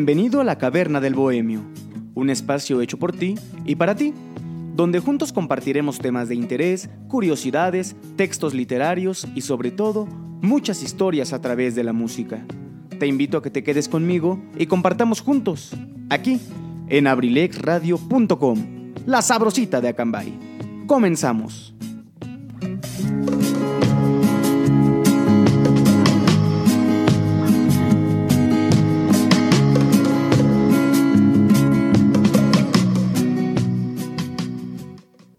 Bienvenido a la Caverna del Bohemio, un espacio hecho por ti y para ti, donde juntos compartiremos temas de interés, curiosidades, textos literarios y sobre todo, muchas historias a través de la música. Te invito a que te quedes conmigo y compartamos juntos, aquí, en abrilexradio.com, la sabrosita de Acambay. Comenzamos.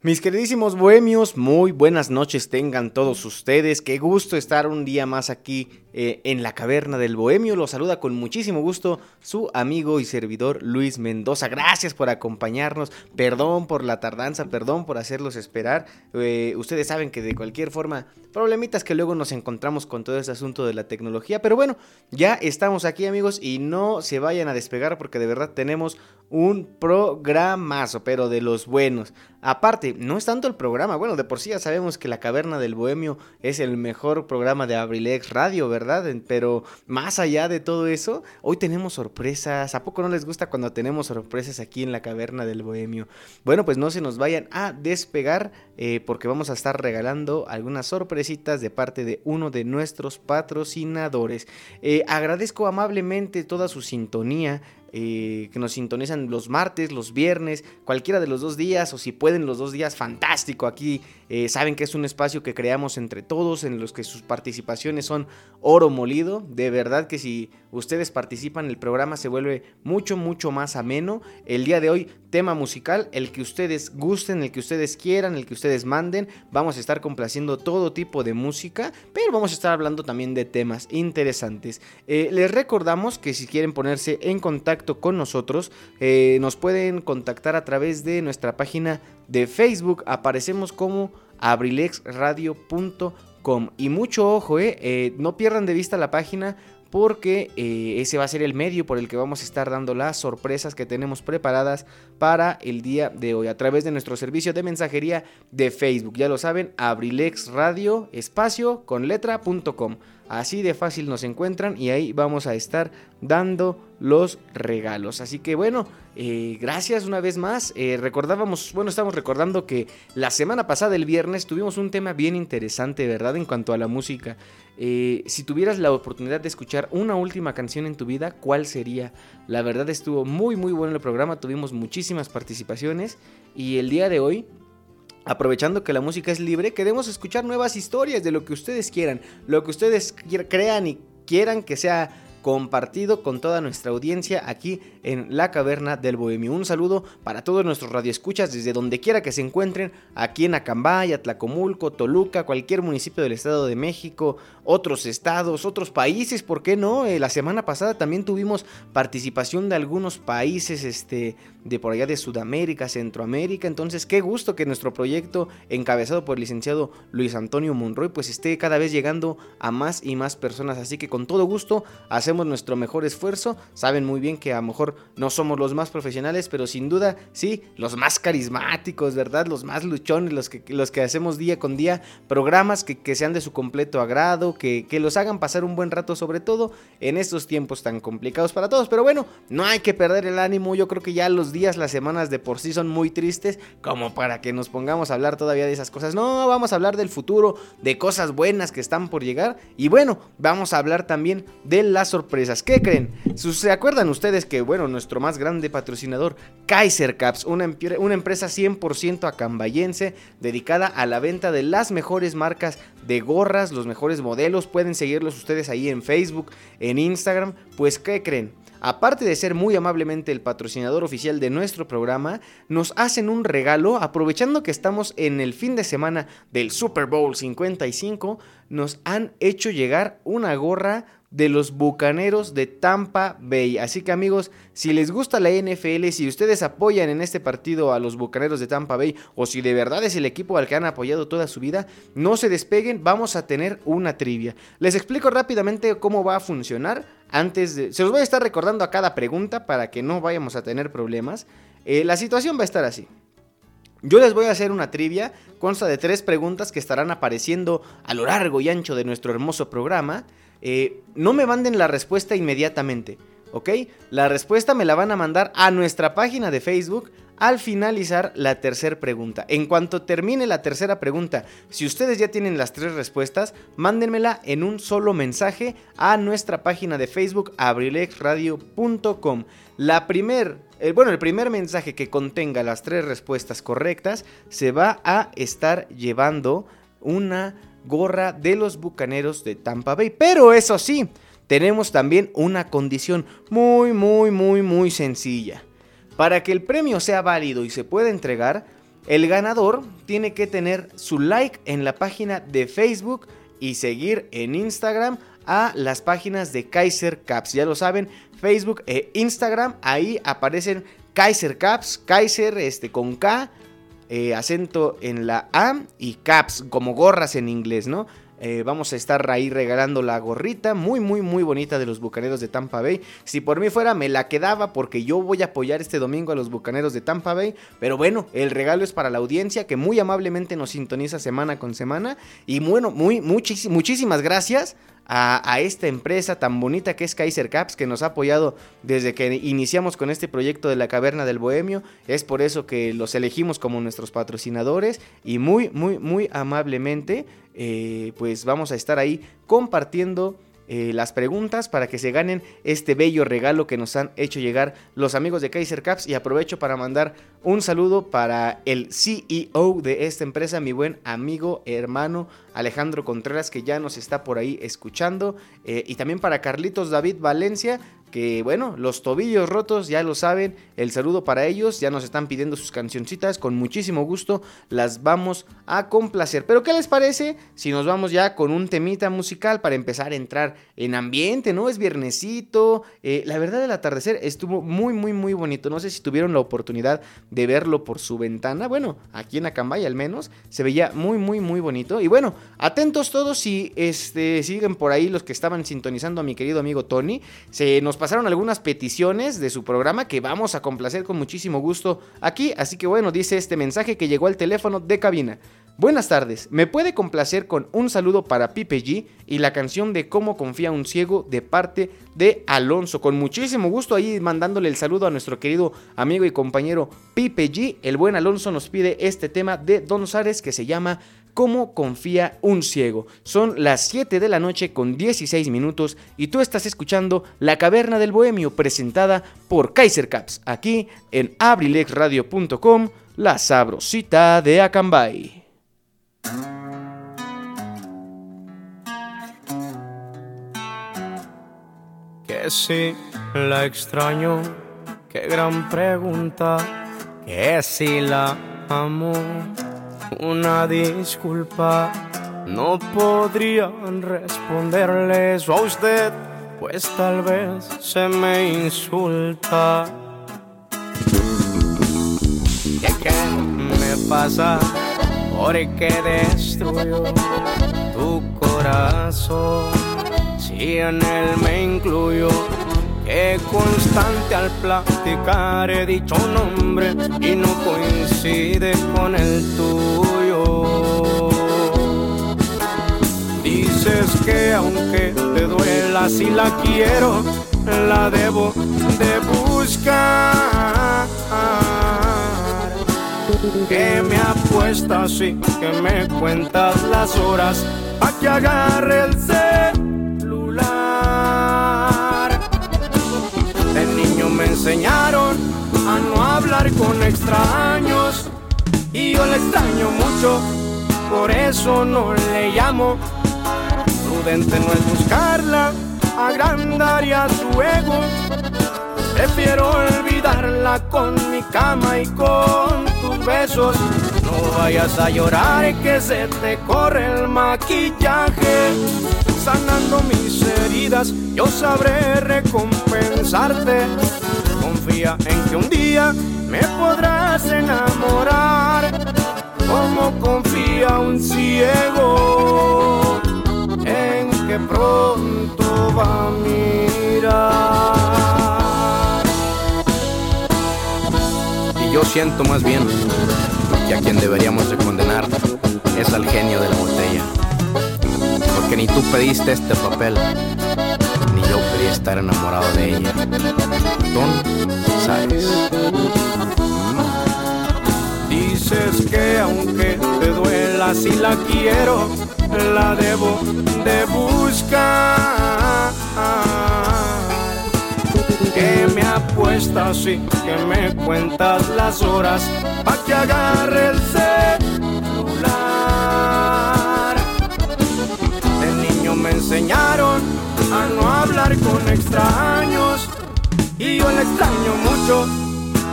Mis queridísimos bohemios, muy buenas noches tengan todos ustedes. Qué gusto estar un día más aquí eh, en la caverna del bohemio. Los saluda con muchísimo gusto su amigo y servidor Luis Mendoza. Gracias por acompañarnos. Perdón por la tardanza, perdón por hacerlos esperar. Eh, ustedes saben que de cualquier forma, problemitas que luego nos encontramos con todo ese asunto de la tecnología. Pero bueno, ya estamos aquí amigos y no se vayan a despegar porque de verdad tenemos un programazo, pero de los buenos. Aparte, no es tanto el programa, bueno, de por sí ya sabemos que La Caverna del Bohemio es el mejor programa de Abrilex Radio, ¿verdad? Pero más allá de todo eso, hoy tenemos sorpresas. ¿A poco no les gusta cuando tenemos sorpresas aquí en La Caverna del Bohemio? Bueno, pues no se nos vayan a despegar eh, porque vamos a estar regalando algunas sorpresitas de parte de uno de nuestros patrocinadores. Eh, agradezco amablemente toda su sintonía eh, que nos sintonizan los martes, los viernes, cualquiera de los dos días, o si pueden los dos días, fantástico. Aquí eh, saben que es un espacio que creamos entre todos, en los que sus participaciones son oro molido. De verdad que si ustedes participan, el programa se vuelve mucho, mucho más ameno. El día de hoy, tema musical, el que ustedes gusten, el que ustedes quieran, el que ustedes manden. Vamos a estar complaciendo todo tipo de música, pero vamos a estar hablando también de temas interesantes. Eh, les recordamos que si quieren ponerse en contacto, con nosotros, eh, nos pueden contactar a través de nuestra página de Facebook. Aparecemos como abrilexradio.com. Y mucho ojo, eh, eh, no pierdan de vista la página porque ese va a ser el medio por el que vamos a estar dando las sorpresas que tenemos preparadas para el día de hoy a través de nuestro servicio de mensajería de Facebook. Ya lo saben, letra.com. Así de fácil nos encuentran y ahí vamos a estar dando los regalos. Así que bueno, eh, gracias una vez más. Eh, recordábamos, bueno, estamos recordando que la semana pasada, el viernes, tuvimos un tema bien interesante, ¿verdad? En cuanto a la música. Eh, si tuvieras la oportunidad de escuchar una última canción en tu vida, ¿cuál sería? La verdad estuvo muy, muy bueno el programa, tuvimos muchísimas participaciones y el día de hoy Aprovechando que la música es libre, queremos escuchar nuevas historias de lo que ustedes quieran, lo que ustedes crean y quieran que sea compartido con toda nuestra audiencia aquí en la caverna del Bohemio. Un saludo para todos nuestros radioescuchas desde donde quiera que se encuentren, aquí en Acambay, Atlacomulco, Toluca, cualquier municipio del Estado de México, otros estados, otros países, ¿por qué no? Eh, la semana pasada también tuvimos participación de algunos países este, de por allá de Sudamérica, Centroamérica, entonces qué gusto que nuestro proyecto encabezado por el licenciado Luis Antonio Monroy pues esté cada vez llegando a más y más personas, así que con todo gusto hacemos nuestro mejor esfuerzo, saben muy bien que a lo mejor no somos los más profesionales, pero sin duda sí, los más carismáticos, ¿verdad? Los más luchones, los que, los que hacemos día con día, programas que, que sean de su completo agrado, que, los hagan pasar un buen rato, sobre todo en estos tiempos tan complicados para todos. Pero bueno, no hay que perder el ánimo. Yo creo que ya los días, las semanas de por sí son muy tristes, como para que nos pongamos a hablar todavía de esas cosas. No, vamos a hablar del futuro, de cosas buenas que están por llegar. Y bueno, vamos a hablar también de las sorpresas. ¿Qué creen? ¿Se acuerdan ustedes que, bueno, nuestro más grande patrocinador, Kaiser Caps, una, una empresa 100% acambayense dedicada a la venta de las mejores marcas de gorras, los mejores modelos? pueden seguirlos ustedes ahí en Facebook, en Instagram, pues ¿qué creen? Aparte de ser muy amablemente el patrocinador oficial de nuestro programa, nos hacen un regalo aprovechando que estamos en el fin de semana del Super Bowl 55, nos han hecho llegar una gorra de los Bucaneros de Tampa Bay. Así que amigos, si les gusta la NFL, si ustedes apoyan en este partido a los Bucaneros de Tampa Bay o si de verdad es el equipo al que han apoyado toda su vida, no se despeguen, vamos a tener una trivia. Les explico rápidamente cómo va a funcionar antes de... Se los voy a estar recordando a cada pregunta para que no vayamos a tener problemas. Eh, la situación va a estar así. Yo les voy a hacer una trivia, consta de tres preguntas que estarán apareciendo a lo largo y ancho de nuestro hermoso programa. Eh, no me manden la respuesta inmediatamente. ¿ok? La respuesta me la van a mandar a nuestra página de Facebook al finalizar la tercera pregunta. En cuanto termine la tercera pregunta, si ustedes ya tienen las tres respuestas, mándenmela en un solo mensaje a nuestra página de Facebook abrilexradio.com. La primer, bueno, el primer mensaje que contenga las tres respuestas correctas se va a estar llevando una gorra de los Bucaneros de Tampa Bay. Pero eso sí, tenemos también una condición muy, muy, muy, muy sencilla. Para que el premio sea válido y se pueda entregar, el ganador tiene que tener su like en la página de Facebook y seguir en Instagram a las páginas de Kaiser Caps. Ya lo saben, Facebook e Instagram, ahí aparecen Kaiser Caps, Kaiser este, con K, eh, acento en la A y Caps, como gorras en inglés, ¿no? Eh, vamos a estar ahí regalando la gorrita muy, muy, muy bonita de los Bucaneros de Tampa Bay. Si por mí fuera, me la quedaba porque yo voy a apoyar este domingo a los Bucaneros de Tampa Bay. Pero bueno, el regalo es para la audiencia que muy amablemente nos sintoniza semana con semana. Y bueno, muy, muchísimas gracias a, esta empresa tan bonita que es Kaiser Caps, que nos ha apoyado desde que iniciamos con este proyecto de la Caverna del Bohemio. Es por eso que los elegimos como nuestros patrocinadores y muy, muy, muy amablemente, eh, pues vamos a estar ahí compartiendo eh, las preguntas para que se ganen este bello regalo que nos han hecho llegar los amigos de Kaiser Caps. Y aprovecho para mandar un saludo para el CEO de esta empresa, mi buen amigo, hermano Alejandro Contreras que ya nos está por ahí escuchando. Eh, y también para Carlitos David Valencia que bueno, los tobillos rotos ya lo saben, el saludo para ellos, ya nos están pidiendo sus cancioncitas, con muchísimo gusto las vamos a complacer. Pero ¿qué les parece si nos vamos ya con un temita musical para empezar a entrar en ambiente, ¿no? Es viernesito, eh, la verdad el atardecer estuvo muy, muy, muy bonito, no sé si tuvieron la oportunidad de verlo por su ventana, bueno, aquí en Acambay al menos, se veía muy, muy, muy bonito. Y bueno, atentos todos si este, siguen por ahí los que estaban sintonizando a mi querido amigo Tony, se nos pasaron algunas peticiones de su programa que vamos a complacer con muchísimo gusto aquí. Así que bueno, dice este mensaje que llegó al teléfono de cabina. Buenas tardes, ¿me puede complacer con un saludo para Pipe G y la canción de Cómo confía un ciego de parte de Alonso? Con muchísimo gusto ahí mandándole el saludo a nuestro querido amigo y compañero Pipe G. El buen Alonso nos pide este tema de Don Sares que se llama cómo confía un ciego. Son las 7 de la noche con 16 minutos y tú estás escuchando La Caverna del Bohemio presentada por Kaiser Caps, aquí en abrilexradio.com, la sabrosita de Acambay. Que si la extraño, qué gran pregunta, que si la amo una disculpa. No podrían responderle eso a usted, pues tal vez se me insulta. ¿Qué, qué me pasa? ¿Por qué destruyo tu corazón? Si en él me incluyo que constante al platicar he dicho nombre y no coincide con el tuyo. Dices que aunque te duela si la quiero, la debo de buscar. Que me apuestas y que me cuentas las horas a que agarre el enseñaron a no hablar con extraños y yo le extraño mucho, por eso no le llamo. Prudente no es buscarla, agrandaría su ego. Prefiero olvidarla con mi cama y con tus besos. No vayas a llorar que se te corre el maquillaje. Sanando mis heridas, yo sabré recompensarte confía en que un día me podrás enamorar, como confía un ciego en que pronto va a mirar. Y yo siento más bien que a quien deberíamos de condenar es al genio de la botella, porque ni tú pediste este papel, estar enamorado de ella. Don Sabes. Dices que aunque te duela si la quiero, la debo de buscar. Que me apuestas y que me cuentas las horas pa' que agarre el celular. De niño me enseñaron a no hablar con extraños y yo la extraño mucho,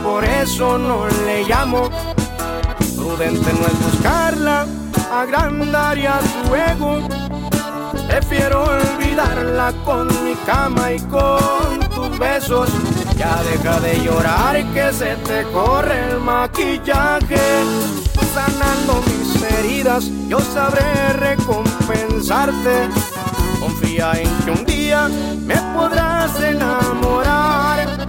por eso no le llamo. Prudente no es buscarla, agrandaría su ego. Prefiero olvidarla con mi cama y con tus besos. Ya deja de llorar que se te corre el maquillaje. Sanando mis heridas, yo sabré recompensarte En que un día me podrás enamorar,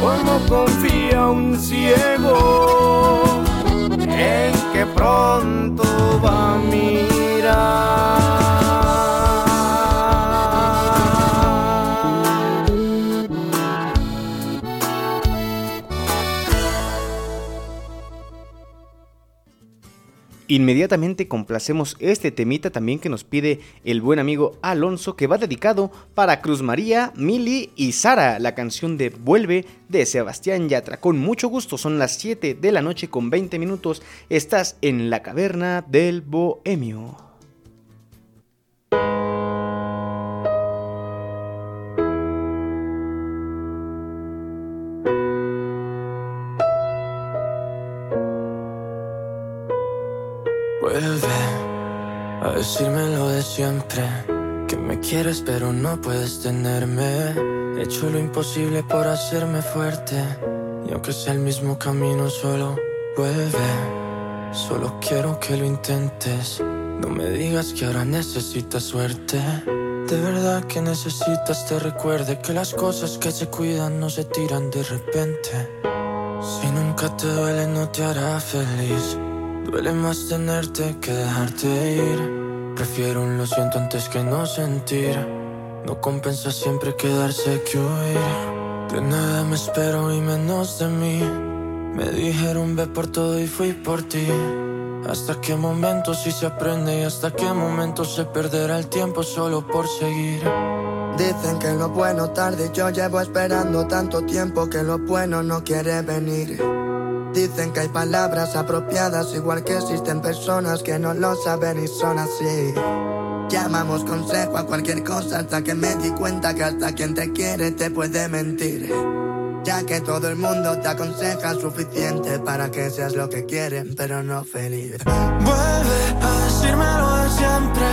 como confía un ciego en que pronto va a mirar. Inmediatamente complacemos este temita también que nos pide el buen amigo Alonso que va dedicado para Cruz María, Mili y Sara, la canción de Vuelve de Sebastián Yatra. Con mucho gusto, son las 7 de la noche con 20 minutos, estás en la caverna del Bohemio. A decirme lo de siempre. Que me quieres pero no puedes tenerme. He hecho lo imposible por hacerme fuerte. Y aunque sea el mismo camino, solo vuelve. Solo quiero que lo intentes. No me digas que ahora necesitas suerte. De verdad que necesitas te recuerde que las cosas que se cuidan no se tiran de repente. Si nunca te duele no te hará feliz. Duele más tenerte que dejarte ir. Prefiero un lo siento antes que no sentir. No compensa siempre quedarse que huir. De nada me espero y menos de mí. Me dijeron ve por todo y fui por ti. Hasta qué momento si se aprende y hasta qué momento se perderá el tiempo solo por seguir. Dicen que lo bueno tarde, yo llevo esperando tanto tiempo que lo bueno no quiere venir. Dicen que hay palabras apropiadas, igual que existen personas que no lo saben y son así. Llamamos consejo a cualquier cosa hasta que me di cuenta que hasta quien te quiere te puede mentir. Ya que todo el mundo te aconseja suficiente para que seas lo que quieren, pero no feliz. Vuelve a decirme lo de siempre,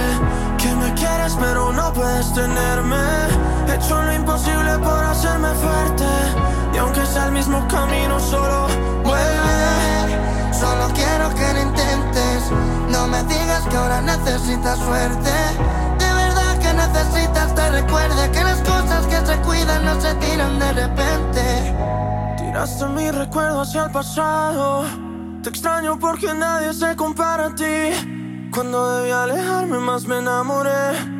que me quieres pero no puedes tenerme. He hecho lo imposible por hacerme fuerte, y aunque sea el mismo camino, solo vuelve. Solo quiero que lo intentes, no me digas que ahora necesitas suerte. De verdad que necesitas te recuerde que las cosas que se cuidan no se tiran de repente. Tiraste mi recuerdo hacia el pasado. Te extraño porque nadie se compara a ti. Cuando debí alejarme más me enamoré.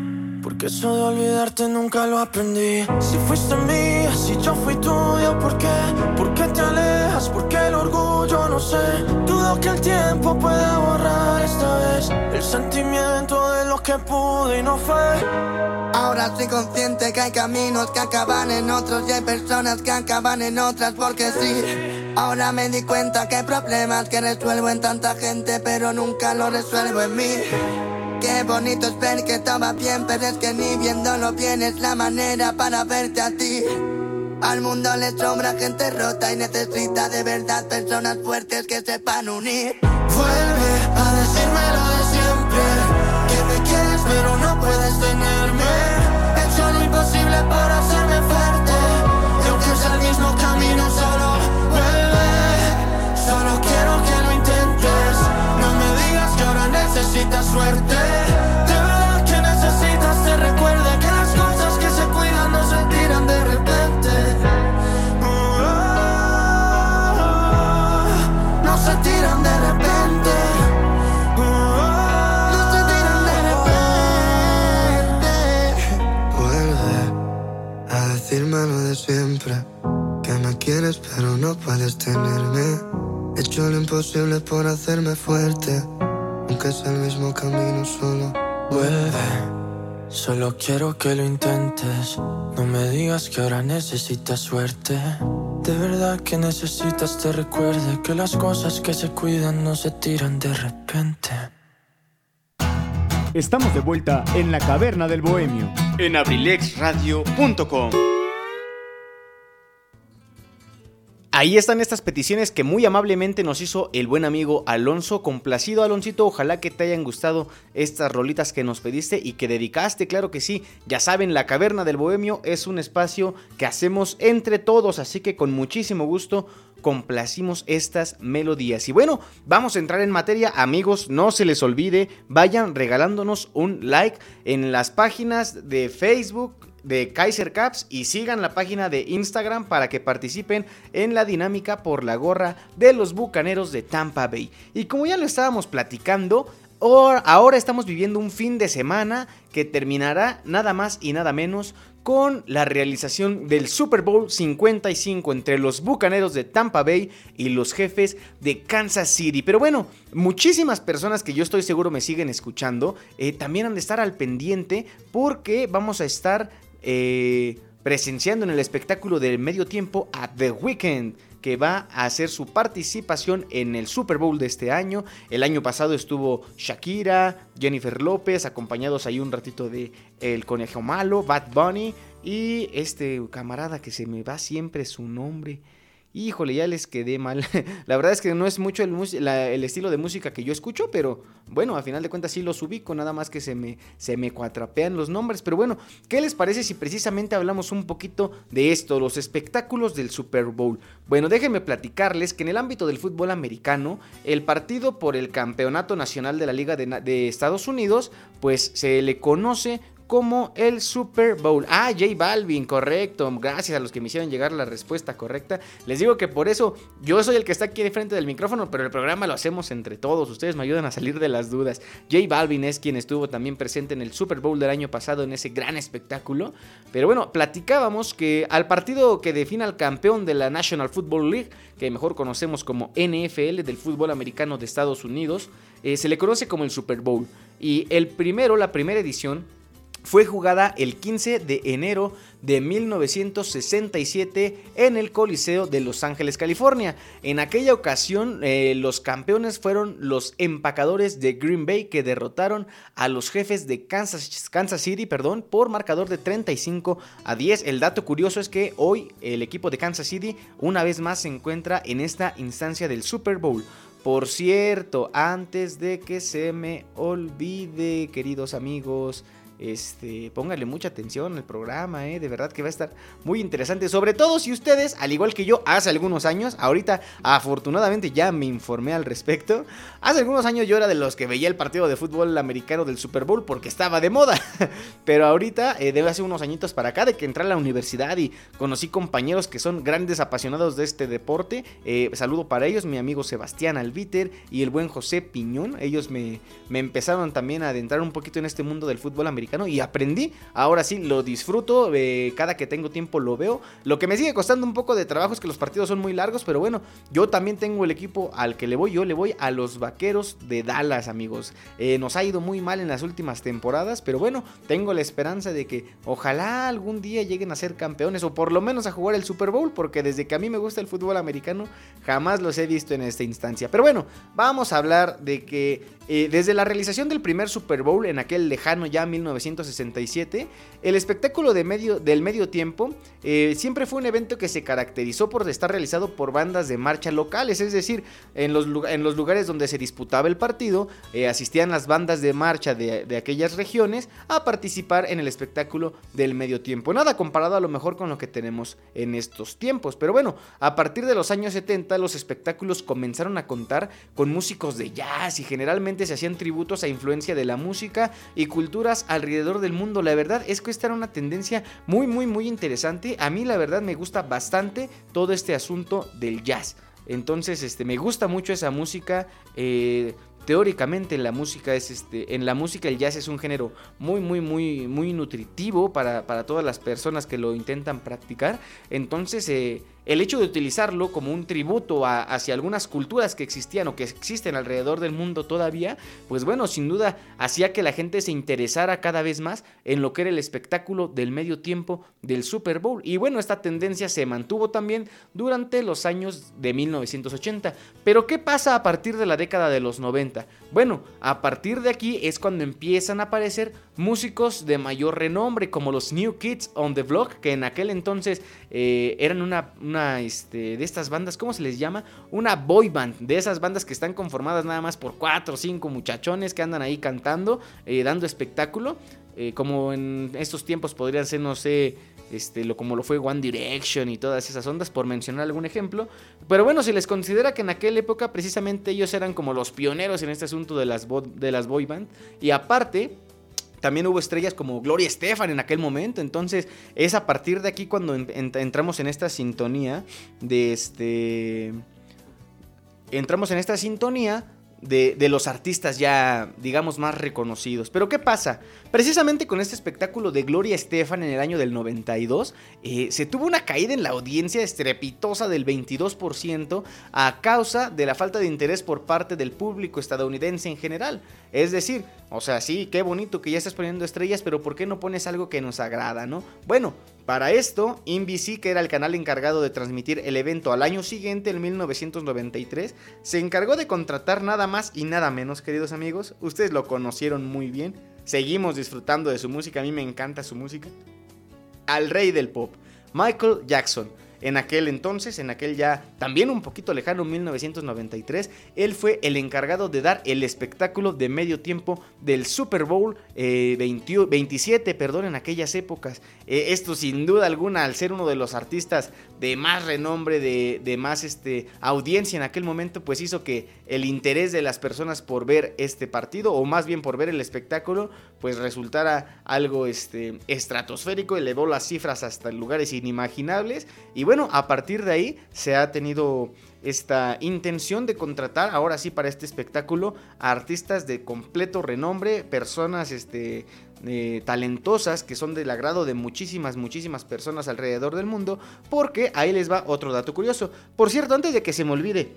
Porque eso de olvidarte nunca lo aprendí. Si fuiste mía, si yo fui tuyo, ¿por qué? ¿Por qué te alejas? ¿Por qué el orgullo? No sé. Dudo que el tiempo pueda borrar esta vez el sentimiento de lo que pude y no fue. Ahora soy consciente que hay caminos que acaban en otros y hay personas que acaban en otras porque sí. Ahora me di cuenta que hay problemas que resuelvo en tanta gente pero nunca lo resuelvo en mí. Qué bonito es ver que estaba bien, pero es que ni viéndolo bien es la manera para verte a ti. Al mundo le sobra gente rota y necesita de verdad personas fuertes que sepan unir. Vuelve a decirme lo de siempre, que me quieres pero no puedes tenerme. He hecho lo imposible para hacerme fuerte, y aunque sea el mismo camino solo vuelve. Solo quiero que lo intentes, no me digas que ahora necesitas suerte. Siempre. Que me quieres pero no puedes tenerme. He hecho lo imposible por hacerme fuerte. Aunque es el mismo camino solo. Vuelve, solo quiero que lo intentes. No me digas que ahora necesitas suerte. De verdad que necesitas te recuerde que las cosas que se cuidan no se tiran de repente. Estamos de vuelta en la caverna del bohemio. En abrilexradio.com. Ahí están estas peticiones que muy amablemente nos hizo el buen amigo Alonso. Complacido, Aloncito. Ojalá que te hayan gustado estas rolitas que nos pediste y que dedicaste. Claro que sí. Ya saben, la Caverna del Bohemio es un espacio que hacemos entre todos. Así que con muchísimo gusto complacimos estas melodías. Y bueno, vamos a entrar en materia. Amigos, no se les olvide, vayan regalándonos un like en las páginas de Facebook de Kaiser Caps y sigan la página de Instagram para que participen en la dinámica por la gorra de los Bucaneros de Tampa Bay. Y como ya lo estábamos platicando, ahora estamos viviendo un fin de semana que terminará nada más y nada menos con la realización del Super Bowl 55 entre los Bucaneros de Tampa Bay y los jefes de Kansas City. Pero bueno, muchísimas personas que yo estoy seguro me siguen escuchando eh, también han de estar al pendiente porque vamos a estar eh, presenciando en el espectáculo del medio tiempo a The Weeknd que va a hacer su participación en el Super Bowl de este año. El año pasado estuvo Shakira, Jennifer López, acompañados ahí un ratito de El Conejo Malo, Bad Bunny y este camarada que se me va siempre su nombre. Híjole, ya les quedé mal. la verdad es que no es mucho el, estilo de música que yo escucho, pero bueno, a final de cuentas sí los ubico, nada más que se me, se me cuatrapean los nombres. Pero bueno, ¿qué les parece si precisamente hablamos un poquito de esto, los espectáculos del Super Bowl? Bueno, déjenme platicarles que en el ámbito del fútbol americano, el partido por el campeonato nacional de la Liga de, de Estados Unidos, pues se le conoce como el Super Bowl. Ah, J Balvin, correcto. Gracias a los que me hicieron llegar la respuesta correcta. Les digo que por eso yo soy el que está aquí de frente del micrófono, pero el programa lo hacemos entre todos. Ustedes me ayudan a salir de las dudas. J Balvin es quien estuvo también presente en el Super Bowl del año pasado en ese gran espectáculo. Pero bueno, platicábamos que al partido que define al campeón de la National Football League, que mejor conocemos como NFL del fútbol americano de Estados Unidos, eh, se le conoce como el Super Bowl. Y el primero, la primera edición, fue jugada el 15 de enero de 1967 en el Coliseo de Los Ángeles, California. En aquella ocasión eh, los campeones fueron los empacadores de Green Bay que derrotaron a los jefes de Kansas, Kansas City perdón, por marcador de 35 a 10. El dato curioso es que hoy el equipo de Kansas City una vez más se encuentra en esta instancia del Super Bowl. Por cierto, antes de que se me olvide, queridos amigos, este, póngale mucha atención al programa, ¿eh? de verdad que va a estar muy interesante. Sobre todo si ustedes, al igual que yo, hace algunos años, ahorita afortunadamente ya me informé al respecto. Hace algunos años yo era de los que veía el partido de fútbol americano del Super Bowl porque estaba de moda. Pero ahorita, eh, debe hace unos añitos para acá, de que entré a la universidad y conocí compañeros que son grandes apasionados de este deporte. Eh, saludo para ellos, mi amigo Sebastián Albiter y el buen José Piñón. Ellos me, me empezaron también a adentrar un poquito en este mundo del fútbol americano y aprendí. Ahora sí, lo disfruto, eh, cada que tengo tiempo lo veo. Lo que me sigue costando un poco de trabajo es que los partidos son muy largos, pero bueno, yo también tengo el equipo al que le voy, yo le voy a los Vaqueros de Dallas, amigos. Eh, nos ha ido muy mal en las últimas temporadas, pero bueno, tengo la esperanza de que ojalá algún día lleguen a ser campeones o por lo menos a jugar el Super Bowl, porque desde que a mí me gusta el fútbol americano, jamás los he visto en esta instancia. Pero bueno, vamos a hablar de que eh, desde la realización del primer Super Bowl en aquel lejano ya 1967, el espectáculo de medio, del medio tiempo eh, siempre fue un evento que se caracterizó por estar realizado por bandas de marcha locales, es decir, en los, lugares donde se disputaba el partido, eh, asistían las bandas de marcha de, aquellas regiones a participar en el espectáculo del medio tiempo. Nada comparado a lo mejor con lo que tenemos en estos tiempos, pero bueno, a partir de los años 70 los espectáculos comenzaron a contar con músicos de jazz y generalmente se hacían tributos a influencia de la música y culturas alrededor del mundo. La verdad es que esta era una tendencia muy, muy, muy interesante. A mí la verdad me gusta bastante todo este asunto del jazz. Entonces, este, me gusta mucho esa música. Eh, teóricamente la música es este, en la música el jazz es un género muy, muy, muy, muy nutritivo para, para todas las personas que lo intentan practicar. Entonces, eh, el hecho de utilizarlo como un tributo hacia algunas culturas que existían o que existen alrededor del mundo todavía, pues bueno, sin duda hacía que la gente se interesara cada vez más en lo que era el espectáculo del medio tiempo del Super Bowl. Y bueno, esta tendencia se mantuvo también durante los años de 1980. Pero ¿qué pasa a partir de la década de los 90? Bueno, a partir de aquí es cuando empiezan a aparecer músicos de mayor renombre como los New Kids on the Block, que en aquel entonces eh, eran una, este, de estas bandas, ¿cómo se les llama? Una boy band, de esas bandas que están conformadas nada más por cuatro o cinco muchachones que andan ahí cantando, eh, dando espectáculo, eh, como en estos tiempos podrían ser, no sé, este, lo, como lo fue One Direction y todas esas ondas, por mencionar algún ejemplo. Pero bueno, se les considera que en aquella época precisamente ellos eran como los pioneros en este asunto de las, de las boy band. Y aparte, también hubo estrellas como Gloria Estefan en aquel momento. Entonces es a partir de aquí cuando entramos en esta sintonía de este... Entramos en esta sintonía de, los artistas ya, digamos, más reconocidos. Pero ¿qué pasa? Precisamente con este espectáculo de Gloria Estefan en el año del 92, eh, se tuvo una caída en la audiencia estrepitosa del 22% a causa de la falta de interés por parte del público estadounidense en general. Es decir, o sea, sí, qué bonito que ya estás poniendo estrellas, pero ¿por qué no pones algo que nos agrada, no? Bueno, para esto, NBC, que era el canal encargado de transmitir el evento al año siguiente, en 1993, se encargó de contratar nada más y nada menos, queridos amigos. Ustedes lo conocieron muy bien. Seguimos disfrutando de su música, a mí me encanta su música. Al rey del pop, Michael Jackson en aquel entonces, en aquel ya también un poquito lejano 1993, él fue el encargado de dar el espectáculo de medio tiempo del Super Bowl 27, eh, perdón, en aquellas épocas. Eh, esto sin duda alguna, al ser uno de los artistas de más renombre, de, de, más este, audiencia en aquel momento, pues hizo que el interés de las personas por ver este partido, o más bien por ver el espectáculo, pues resultara algo este, estratosférico, elevó las cifras hasta lugares inimaginables. Y a partir de ahí se ha tenido esta intención de contratar ahora sí para este espectáculo a artistas de completo renombre, personas este, eh, talentosas que son del agrado de muchísimas, muchísimas personas alrededor del mundo, porque ahí les va otro dato curioso. Por cierto, antes de que se me olvide,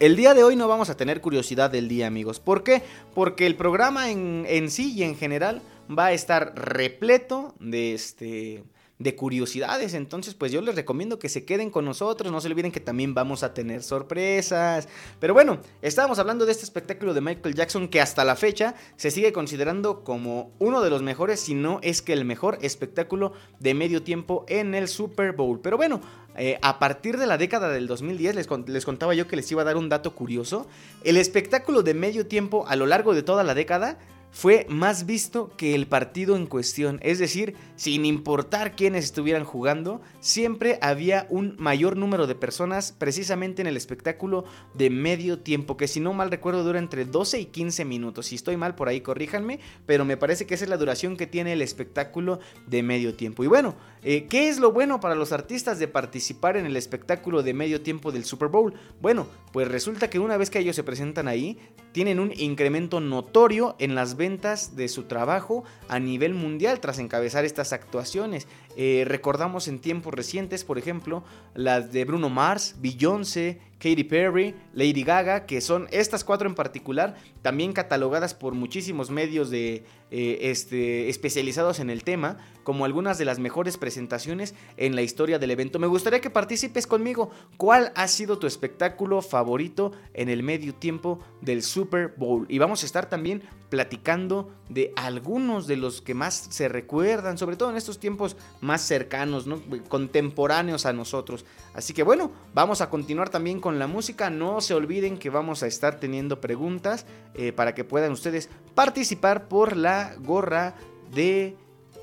el día de hoy no vamos a tener curiosidad del día, amigos. ¿Por qué? Porque el programa en, en sí y en general va a estar repleto de este de curiosidades. Entonces, pues yo les recomiendo que se queden con nosotros. No se olviden que también vamos a tener sorpresas. Pero bueno, estábamos hablando de este espectáculo de Michael Jackson que hasta la fecha se sigue considerando como uno de los mejores, si no es que el mejor espectáculo de medio tiempo en el Super Bowl. Pero bueno, eh, a partir de la década del 2010 les, les, contaba yo que les iba a dar un dato curioso. El espectáculo de medio tiempo a lo largo de toda la década fue más visto que el partido en cuestión. Es decir, sin importar quiénes estuvieran jugando, siempre había un mayor número de personas precisamente en el espectáculo de medio tiempo, que si no mal recuerdo dura entre 12 y 15 minutos. Si estoy mal por ahí, corríjanme, pero me parece que esa es la duración que tiene el espectáculo de medio tiempo. Y bueno, eh, ¿qué es lo bueno para los artistas de participar en el espectáculo de medio tiempo del Super Bowl? Bueno, pues resulta que una vez que ellos se presentan ahí, tienen un incremento notorio en las ventas de su trabajo a nivel mundial tras encabezar estas actuaciones. Eh, recordamos en tiempos recientes, por ejemplo, las de Bruno Mars, Beyoncé, Katy Perry, Lady Gaga, que son estas cuatro en particular, también catalogadas por muchísimos medios de, eh, este, especializados en el tema, como algunas de las mejores presentaciones en la historia del evento. Me gustaría que participes conmigo. ¿Cuál ha sido tu espectáculo favorito en el medio tiempo del Super Bowl? Y vamos a estar también platicando de algunos de los que más se recuerdan, sobre todo en estos tiempos más cercanos, contemporáneos a nosotros. Así que bueno, vamos a continuar también con la música. No se olviden que vamos a estar teniendo preguntas eh, para que puedan ustedes participar por la gorra de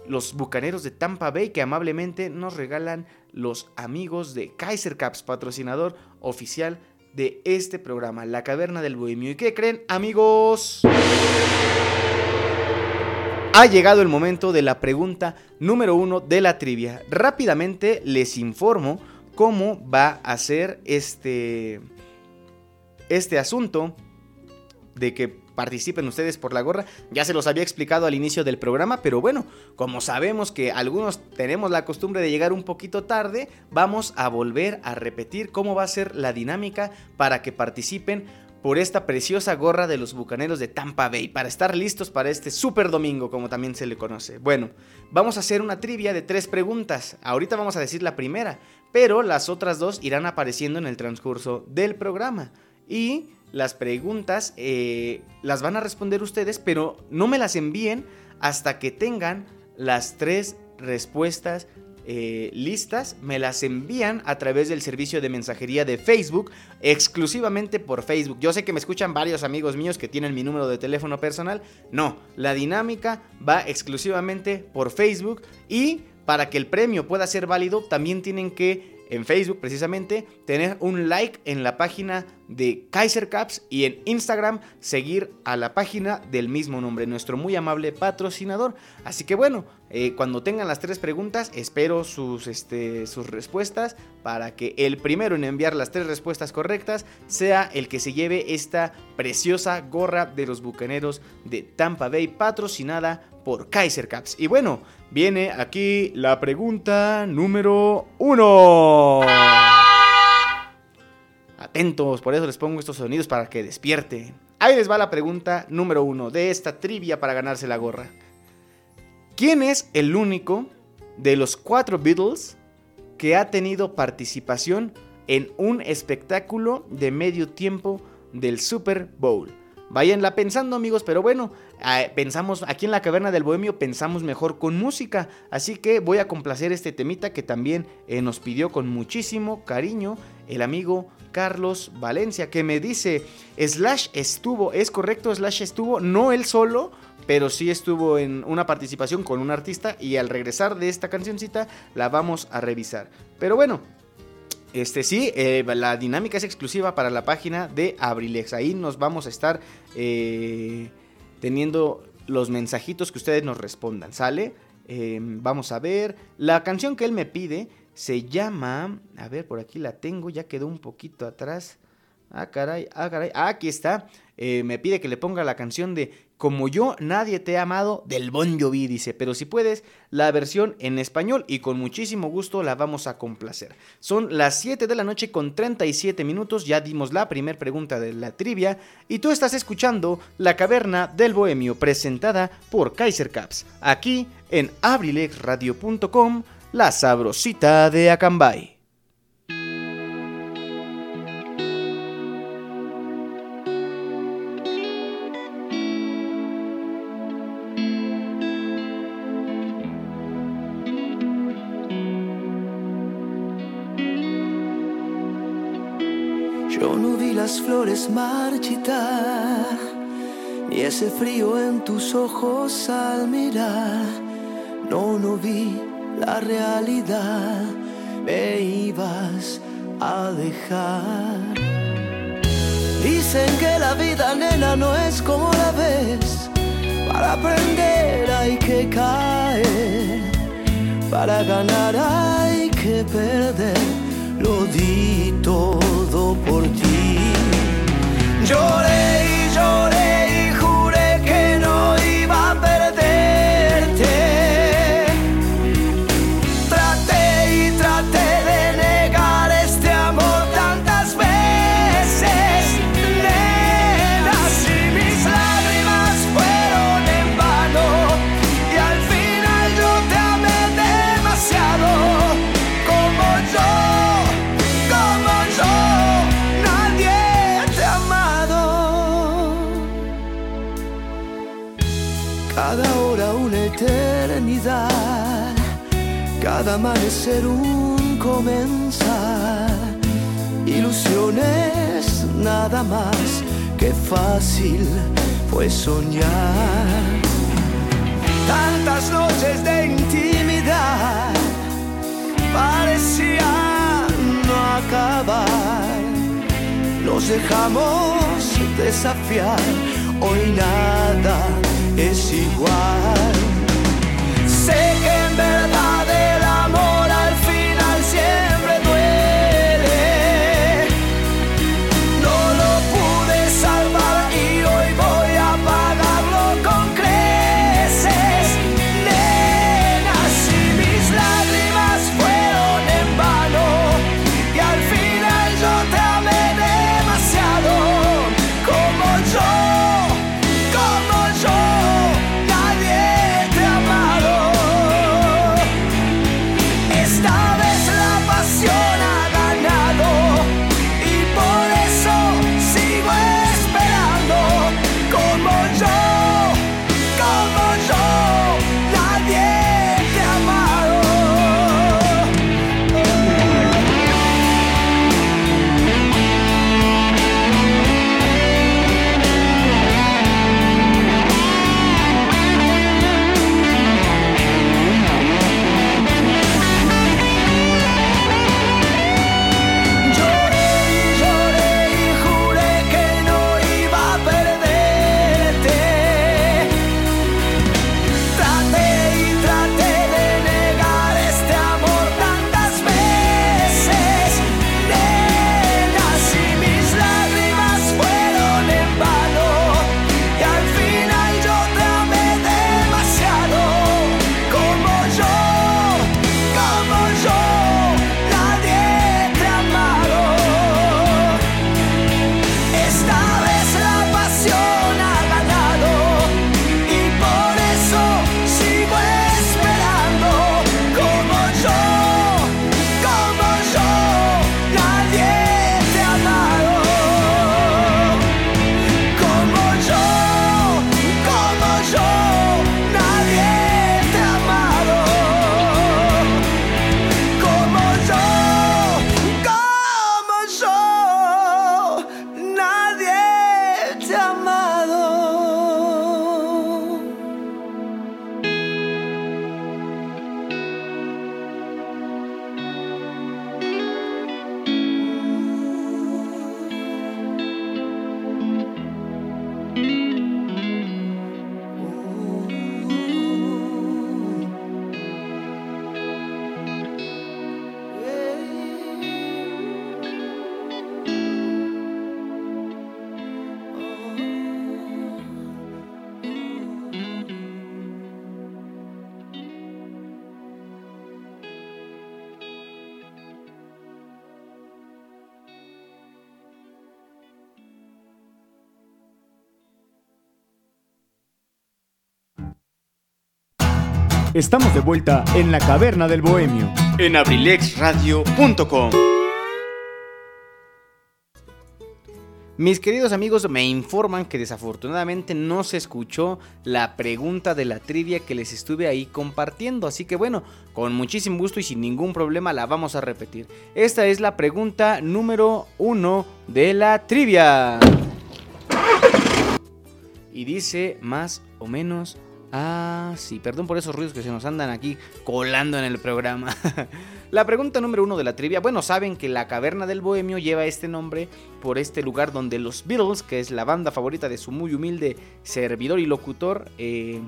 los bucaneros de Tampa Bay que amablemente nos regalan los amigos de Kaiser Caps, patrocinador oficial de este programa, La Caverna del Bohemio. ¿Y qué creen, amigos? Ha llegado el momento de la pregunta número uno de la trivia. Rápidamente les informo cómo va a ser este, este asunto. de que participen ustedes por la gorra. Ya se los había explicado al inicio del programa, pero bueno, como sabemos que algunos tenemos la costumbre de llegar un poquito tarde, vamos a volver a repetir cómo va a ser la dinámica para que participen por esta preciosa gorra de los Bucaneros de Tampa Bay, para estar listos para este super domingo, como también se le conoce. Bueno, vamos a hacer una trivia de tres preguntas. Ahorita vamos a decir la primera, pero las otras dos irán apareciendo en el transcurso del programa. Y las preguntas eh, las van a responder ustedes, pero no me las envíen hasta que tengan las tres respuestas eh, listas me las envían a través del servicio de mensajería de Facebook, exclusivamente por Facebook. Yo sé que me escuchan varios amigos míos que tienen mi número de teléfono personal. No, la dinámica va exclusivamente por Facebook y para que el premio pueda ser válido también tienen que en Facebook precisamente, tener un like en la página de Kaiser Caps y en Instagram seguir a la página del mismo nombre, nuestro muy amable patrocinador. Así que bueno, eh, cuando tengan las tres preguntas, espero sus, este, sus respuestas para que el primero en enviar las tres respuestas correctas sea el que se lleve esta preciosa gorra de los bucaneros de Tampa Bay patrocinada por Kaiser Caps. Y bueno, viene aquí la pregunta número uno. Por eso les pongo estos sonidos para que despierten. Ahí les va la pregunta número uno de esta trivia para ganarse la gorra. ¿Quién es el único de los cuatro Beatles que ha tenido participación en un espectáculo de medio tiempo del Super Bowl? Váyanla pensando amigos, pero bueno, pensamos aquí en la caverna del bohemio, pensamos mejor con música, así que voy a complacer este temita que también eh, nos pidió con muchísimo cariño el amigo Carlos Valencia, que me dice, Slash estuvo, es correcto, Slash estuvo, no él solo, pero sí estuvo en una participación con un artista y al regresar de esta cancioncita la vamos a revisar. Pero bueno, este sí, eh, la dinámica es exclusiva para la página de Abrilex. Ahí nos vamos a estar eh, teniendo los mensajitos que ustedes nos respondan, ¿sale? Eh, vamos a ver. La canción que él me pide se llama. A ver, por aquí la tengo, ya quedó un poquito atrás. Ah, caray, ah, caray. Ah, aquí está. me pide que le ponga la canción de como yo, nadie te ha amado del Bon Jovi, dice, pero si puedes, la versión en español y con muchísimo gusto la vamos a complacer. Son las 7 de la noche con 37 minutos, ya dimos la primera pregunta de la trivia y tú estás escuchando La Caverna del Bohemio presentada por Kaiser Caps, aquí en abrilexradio.com, la sabrosita de Acambay. flores marchitar, ni ese frío en tus ojos al mirar. No, no vi la realidad, me ibas a dejar. Dicen que la vida, nena, no es como la ves. Para aprender hay que caer, para ganar hay que perder. Lo di todo por ti. Lloré amanecer un comenzar. Ilusiones nada más que fácil fue soñar. Tantas noches de intimidad parecían no acabar. Nos dejamos desafiar, hoy nada es igual. Sé que en verdad Estamos de vuelta en la caverna del bohemio. En abrilexradio.com. Mis queridos amigos me informan que desafortunadamente no se escuchó la pregunta de la trivia que les estuve ahí compartiendo, así que bueno, con muchísimo gusto y sin ningún problema la vamos a repetir. Esta es la pregunta número uno de la trivia. Y dice más o menos Ah, sí, perdón por esos ruidos que se nos andan aquí colando en el programa. la pregunta número uno de la trivia. Bueno, saben que la Caverna del Bohemio lleva este nombre por este lugar donde los Beatles, que es la banda favorita de su muy humilde servidor y locutor, eh,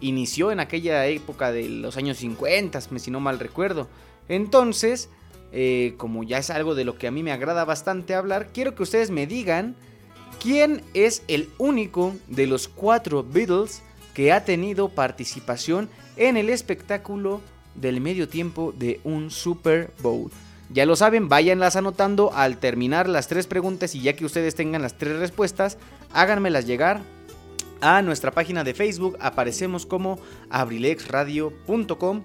inició en aquella época de los años 50, si no mal recuerdo. Entonces, eh, como ya es algo de lo que a mí me agrada bastante hablar, quiero que ustedes me digan quién es el único de los cuatro Beatles que ha tenido participación en el espectáculo del medio tiempo de un Super Bowl. Ya lo saben, váyanlas anotando al terminar las tres preguntas y ya que ustedes tengan las tres respuestas, háganmelas llegar a nuestra página de Facebook. Aparecemos como abrilexradio.com.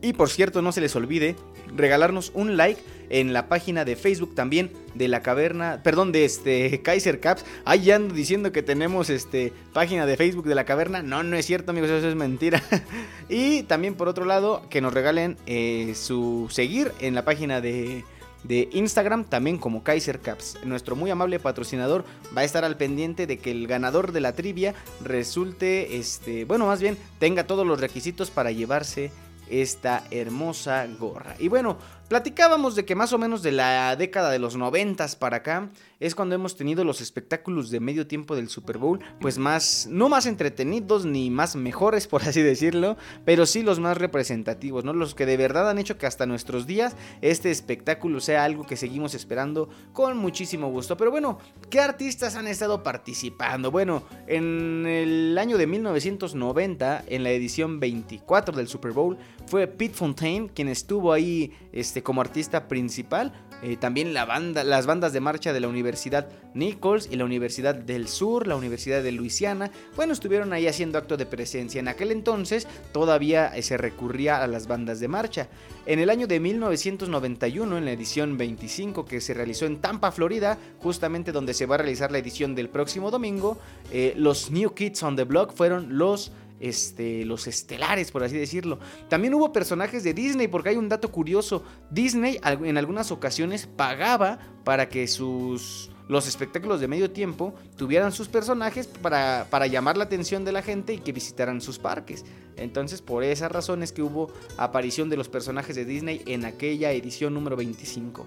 Y por cierto, no se les olvide regalarnos un like en la página de Facebook también de la caverna, perdón, de este Kaiser Caps. Ahí ando diciendo que tenemos este página de Facebook de la caverna. No, no es cierto, amigos, eso es mentira. y también por otro lado, que nos regalen eh, su seguir en la página de de Instagram, también como Kaiser Caps. Nuestro muy amable patrocinador va a estar al pendiente de que el ganador de la trivia resulte, este, bueno, más bien tenga todos los requisitos para llevarse esta hermosa gorra. Y bueno, Platicábamos de que más o menos de la década de los noventas para acá es cuando hemos tenido los espectáculos de medio tiempo del Super Bowl, pues más, no más entretenidos ni más mejores, por así decirlo, pero sí los más representativos, ¿no? Los que de verdad han hecho que hasta nuestros días este espectáculo sea algo que seguimos esperando con muchísimo gusto. Pero bueno, ¿qué artistas han estado participando? Bueno, en el año de 1990, en la edición 24 del Super Bowl, fue Pete Fontaine quien estuvo ahí, este, como artista principal. Eh, también la banda, las bandas de marcha de la Universidad Nichols y la Universidad del Sur, la Universidad de Luisiana, bueno, estuvieron ahí haciendo acto de presencia. En aquel entonces todavía eh, se recurría a las bandas de marcha. En el año de 1991, en la edición 25 que se realizó en Tampa, Florida, justamente donde se va a realizar la edición del próximo domingo, eh, los New Kids on the Block fueron los este, los estelares, por así decirlo. También hubo personajes de Disney, porque hay un dato curioso. Disney en algunas ocasiones pagaba para que sus los espectáculos de medio tiempo tuvieran sus personajes para, para, llamar la atención de la gente y que visitaran sus parques. Entonces, por esas razones que hubo aparición de los personajes de Disney en aquella edición número 25.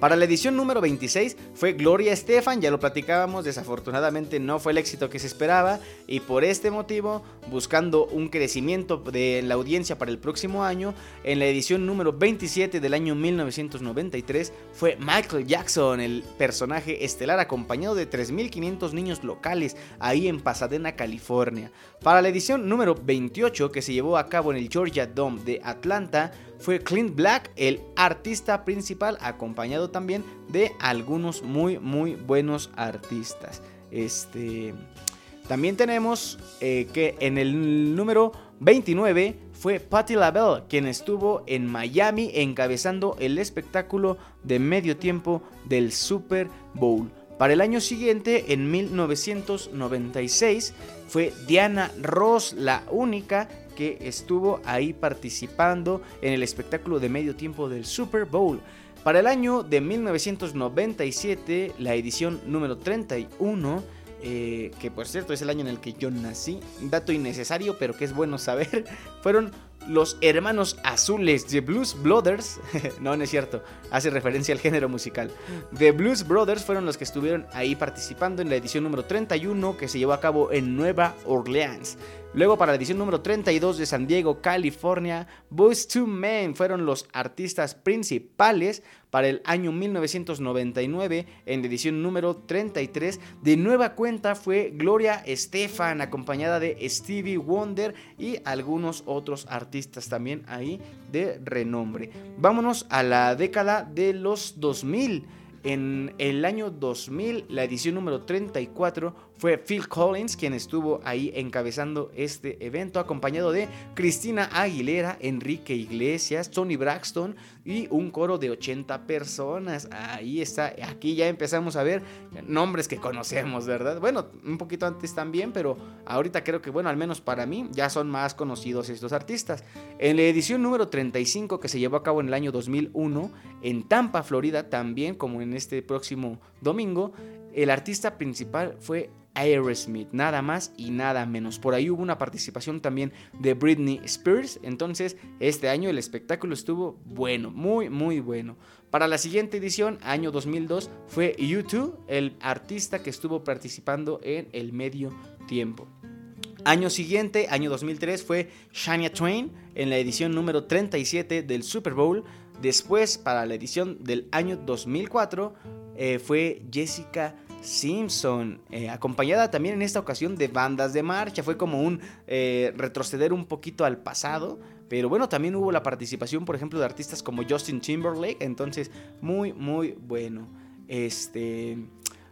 Para la edición número 26 fue Gloria Estefan, ya lo platicábamos, desafortunadamente no fue el éxito que se esperaba y por este motivo, buscando un crecimiento de la audiencia para el próximo año, en la edición número 27 del año 1993 fue Michael Jackson, el personaje estelar acompañado de 3.500 niños locales ahí en Pasadena, California. Para la edición número 28 que se llevó a cabo en el Georgia Dome de Atlanta, fue Clint Black el artista principal, acompañado también de algunos muy, muy buenos artistas. Este, también tenemos eh, que en el número 29 fue Patti LaBelle quien estuvo en Miami encabezando el espectáculo de medio tiempo del Super Bowl. Para el año siguiente, en 1996, fue Diana Ross la única que estuvo ahí participando en el espectáculo de medio tiempo del Super Bowl. Para el año de 1997, la edición número 31, eh, que por cierto es el año en el que yo nací, dato innecesario pero que es bueno saber, fueron los hermanos azules de Blues Brothers, no, no es cierto, hace referencia al género musical. The Blues Brothers fueron los que estuvieron ahí participando en la edición número 31 que se llevó a cabo en Nueva Orleans. Luego para la edición número 32 de San Diego, California, Boys to Men fueron los artistas principales. Para el año 1999, en la edición número 33, de nueva cuenta fue Gloria Estefan, acompañada de Stevie Wonder y algunos otros artistas también ahí de renombre. Vámonos a la década de los 2000. En el año 2000, la edición número 34 fue Phil Collins quien estuvo ahí encabezando este evento, acompañado de Cristina Aguilera, Enrique Iglesias, Tony Braxton y un coro de 80 personas. Ahí está, aquí ya empezamos a ver nombres que conocemos, ¿verdad? Bueno, un poquito antes también, pero ahorita creo que, bueno, al menos para mí ya son más conocidos estos artistas. En la edición número 35 que se llevó a cabo en el año 2001 en Tampa, Florida, también como en este próximo domingo, el artista principal fue Aerosmith, nada más y nada menos. Por ahí hubo una participación también de Britney Spears, entonces este año el espectáculo estuvo bueno, muy muy bueno. Para la siguiente edición, año 2002, fue U2 el artista que estuvo participando en el medio tiempo. Año siguiente, año 2003, fue Shania Twain en la edición número 37 del Super Bowl. Después, para la edición del año 2004, eh, fue Jessica Simpson, eh, acompañada también en esta ocasión de bandas de marcha. Fue como un eh, retroceder un poquito al pasado. Pero bueno, también hubo la participación, por ejemplo, de artistas como Justin Timberlake. Entonces, muy, muy bueno. Este.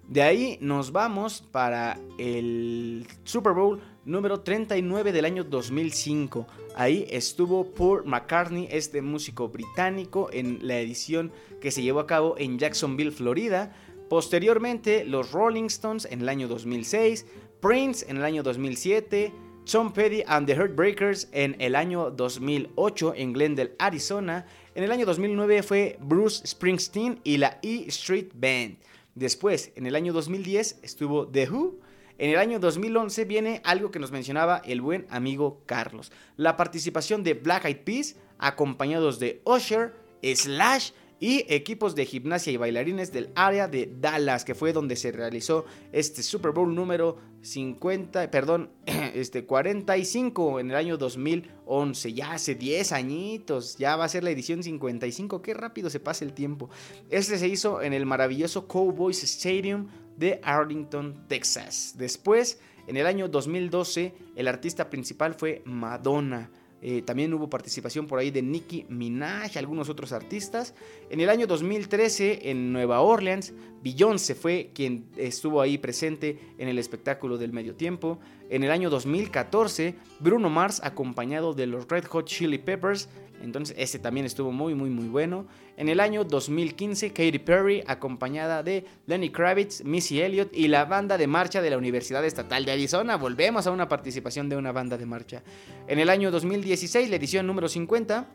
De ahí nos vamos para el Super Bowl número 39 del año 2005. Ahí estuvo Paul McCartney, este músico británico, en la edición que se llevó a cabo en Jacksonville, Florida. Posteriormente, los Rolling Stones en el año 2006, Prince en el año 2007, Tom Petty and the Heartbreakers en el año 2008 en Glendale, Arizona. En el año 2009 fue Bruce Springsteen y la E Street Band. Después, en el año 2010 estuvo The Who. En el año 2011 viene algo que nos mencionaba el buen amigo Carlos. La participación de Black Eyed Peas acompañados de Usher, Slash y equipos de gimnasia y bailarines del área de Dallas, que fue donde se realizó este Super Bowl número 50, perdón, este 45 en el año 2011, ya hace 10 añitos, ya va a ser la edición 55, qué rápido se pasa el tiempo. Este se hizo en el maravilloso Cowboys Stadium de Arlington, Texas. Después, en el año 2012, el artista principal fue Madonna. Eh, también hubo participación por ahí de Nicki Minaj, algunos otros artistas. En el año 2013, en Nueva Orleans, Beyoncé fue quien estuvo ahí presente en el espectáculo del medio tiempo. En el año 2014, Bruno Mars, acompañado de los Red Hot Chili Peppers, entonces ese también estuvo muy muy muy bueno. En el año 2015 Katy Perry acompañada de Lenny Kravitz, Missy Elliott y la banda de marcha de la Universidad Estatal de Arizona. Volvemos a una participación de una banda de marcha. En el año 2016 la edición número 50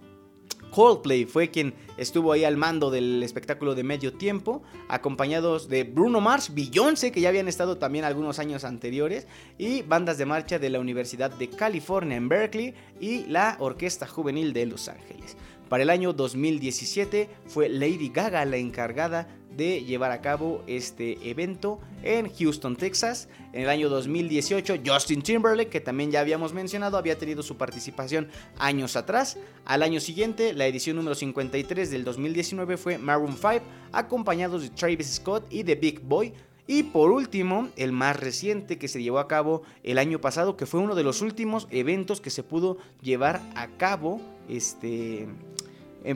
Coldplay fue quien estuvo ahí al mando del espectáculo de medio tiempo, acompañados de Bruno Mars, Beyoncé, que ya habían estado también algunos años anteriores, y bandas de marcha de la Universidad de California en Berkeley y la Orquesta Juvenil de Los Ángeles. Para el año 2017 fue Lady Gaga la encargada de llevar a cabo este evento en Houston, Texas. En el año 2018, Justin Timberlake, que también ya habíamos mencionado, había tenido su participación años atrás. Al año siguiente, la edición número 53 del 2019 fue Maroon 5, acompañados de Travis Scott y de Big Boy. Y por último, el más reciente que se llevó a cabo el año pasado, que fue uno de los últimos eventos que se pudo llevar a cabo este,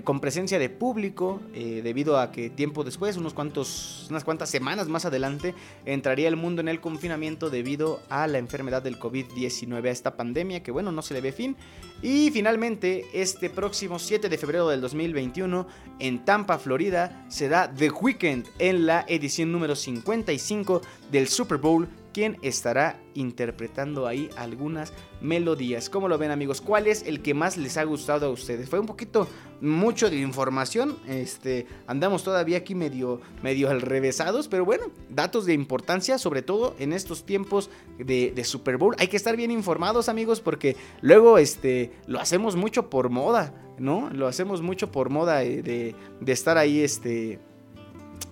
con presencia de público, eh, debido a que tiempo después, unos cuantos, unas cuantas semanas más adelante, entraría el mundo en el confinamiento debido a la enfermedad del COVID-19, a esta pandemia que bueno, no se le ve fin. Y finalmente, este próximo 7 de febrero del 2021, en Tampa, Florida, se da The Weeknd en la edición número 55 del Super Bowl quien estará interpretando ahí algunas melodías. ¿Cómo lo ven amigos? ¿Cuál es el que más les ha gustado a ustedes? Fue un poquito mucho de información. Este, andamos todavía aquí medio, medio alrevesados, pero bueno, datos de importancia, sobre todo en estos tiempos de, Super Bowl. Hay que estar bien informados amigos porque luego este, lo hacemos mucho por moda, ¿no? Lo hacemos mucho por moda de, de estar ahí este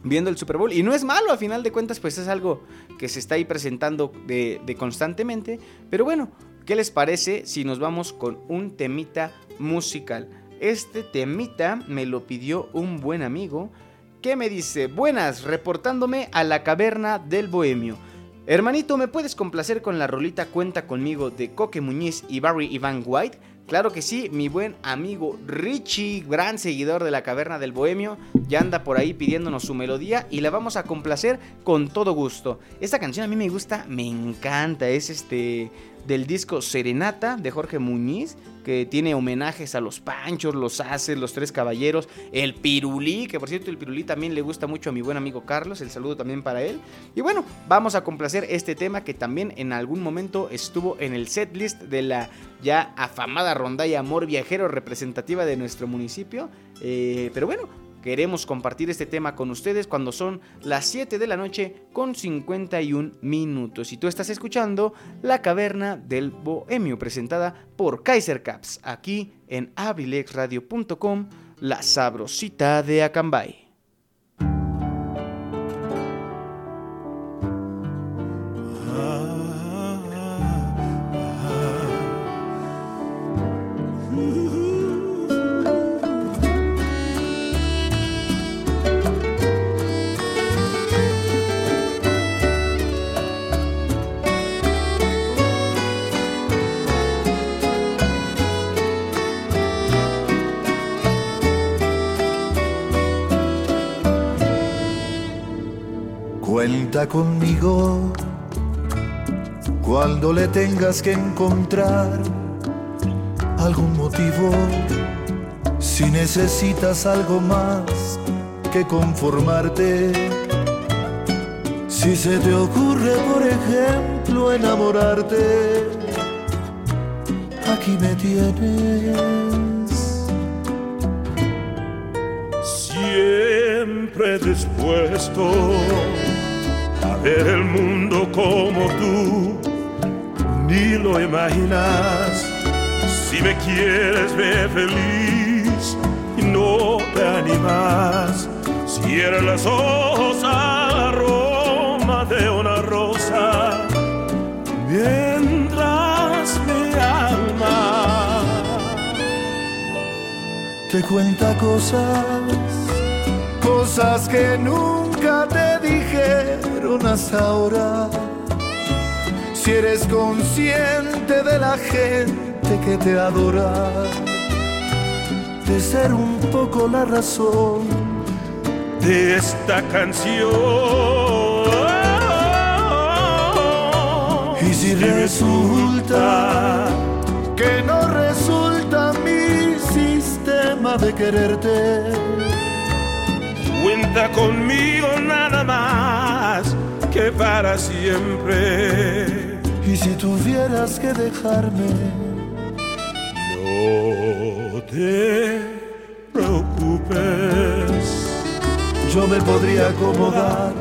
viendo el Super Bowl. Y no es malo, a final de cuentas, pues es algo que se está ahí presentando de, constantemente. Pero bueno, ¿qué les parece si nos vamos con un temita musical? Este temita me lo pidió un buen amigo que me dice, buenas, reportándome a la caverna del bohemio. Hermanito, ¿me puedes complacer con la rolita Cuenta conmigo de Coque Muñiz y Barry Ivan White? Claro que sí, mi buen amigo Richie, gran seguidor de la Caverna del Bohemio, ya anda por ahí pidiéndonos su melodía y la vamos a complacer con todo gusto. Esta canción a mí me gusta, me encanta, es este del disco Serenata de Jorge Muñiz, que tiene homenajes a los Panchos, los Haces, los Tres Caballeros, el Pirulí, que por cierto el Pirulí también le gusta mucho a mi buen amigo Carlos, el saludo también para él. Y bueno, vamos a complacer este tema que también en algún momento estuvo en el setlist de la ya afamada rondalla Amor Viajero representativa de nuestro municipio. Eh, pero bueno, Queremos compartir este tema con ustedes cuando son las 7 de la noche con 51 minutos. Y tú estás escuchando La Caverna del Bohemio presentada por Kaiser Caps aquí en abrilexradio.com, la sabrosita de Acambay. Cuando le tengas que encontrar algún motivo. Si necesitas algo más que conformarte. Si se te ocurre, por ejemplo, enamorarte, aquí me tienes. Siempre dispuesto a ver el mundo como tú, ni lo imaginas. Si me quieres ver feliz y no te animas, cierra los ojos al aroma de una rosa, mientras mi alma te cuenta cosas, cosas que nunca te dijeron hasta ahora. Si eres consciente de la gente que te adora, de ser un poco la razón de esta canción. Y si resulta que no resulta mi sistema de quererte, cuenta conmigo nada más que para siempre. Y si tuvieras que dejarme, No te preocupes, yo me podría acomodar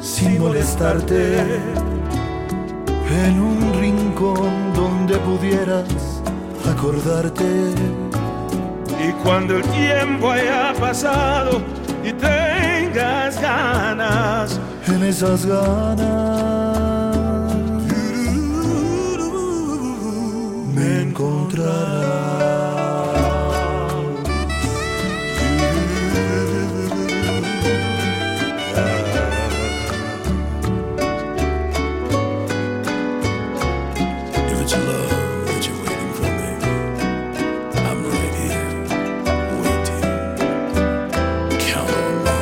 sin molestarte en un rincón donde pudieras acordarte. y cuando el tiempo haya pasado y tengas ganas, En esas ganas me encontrarás. If it's love that you're waiting for me, I'm right here, waiting. Count on me.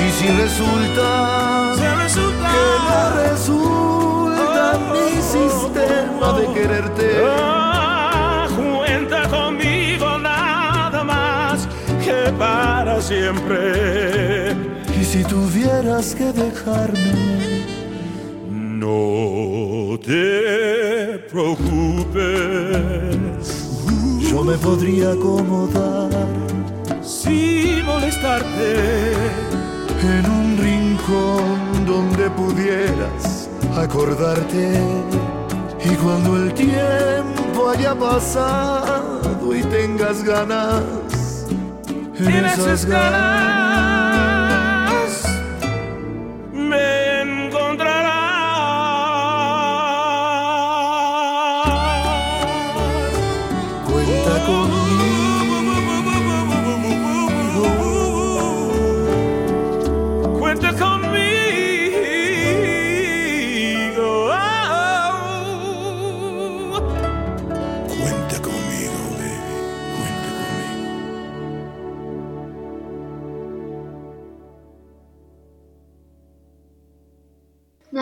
Y si resulta que no resulta mi sistema de quererte, siempre. y si tuvieras que dejarme, No te preocupes. yo me podría acomodar sin molestarte. en un rincón donde pudieras acordarte. Y cuando el tiempo haya pasado y tengas ganas, en esas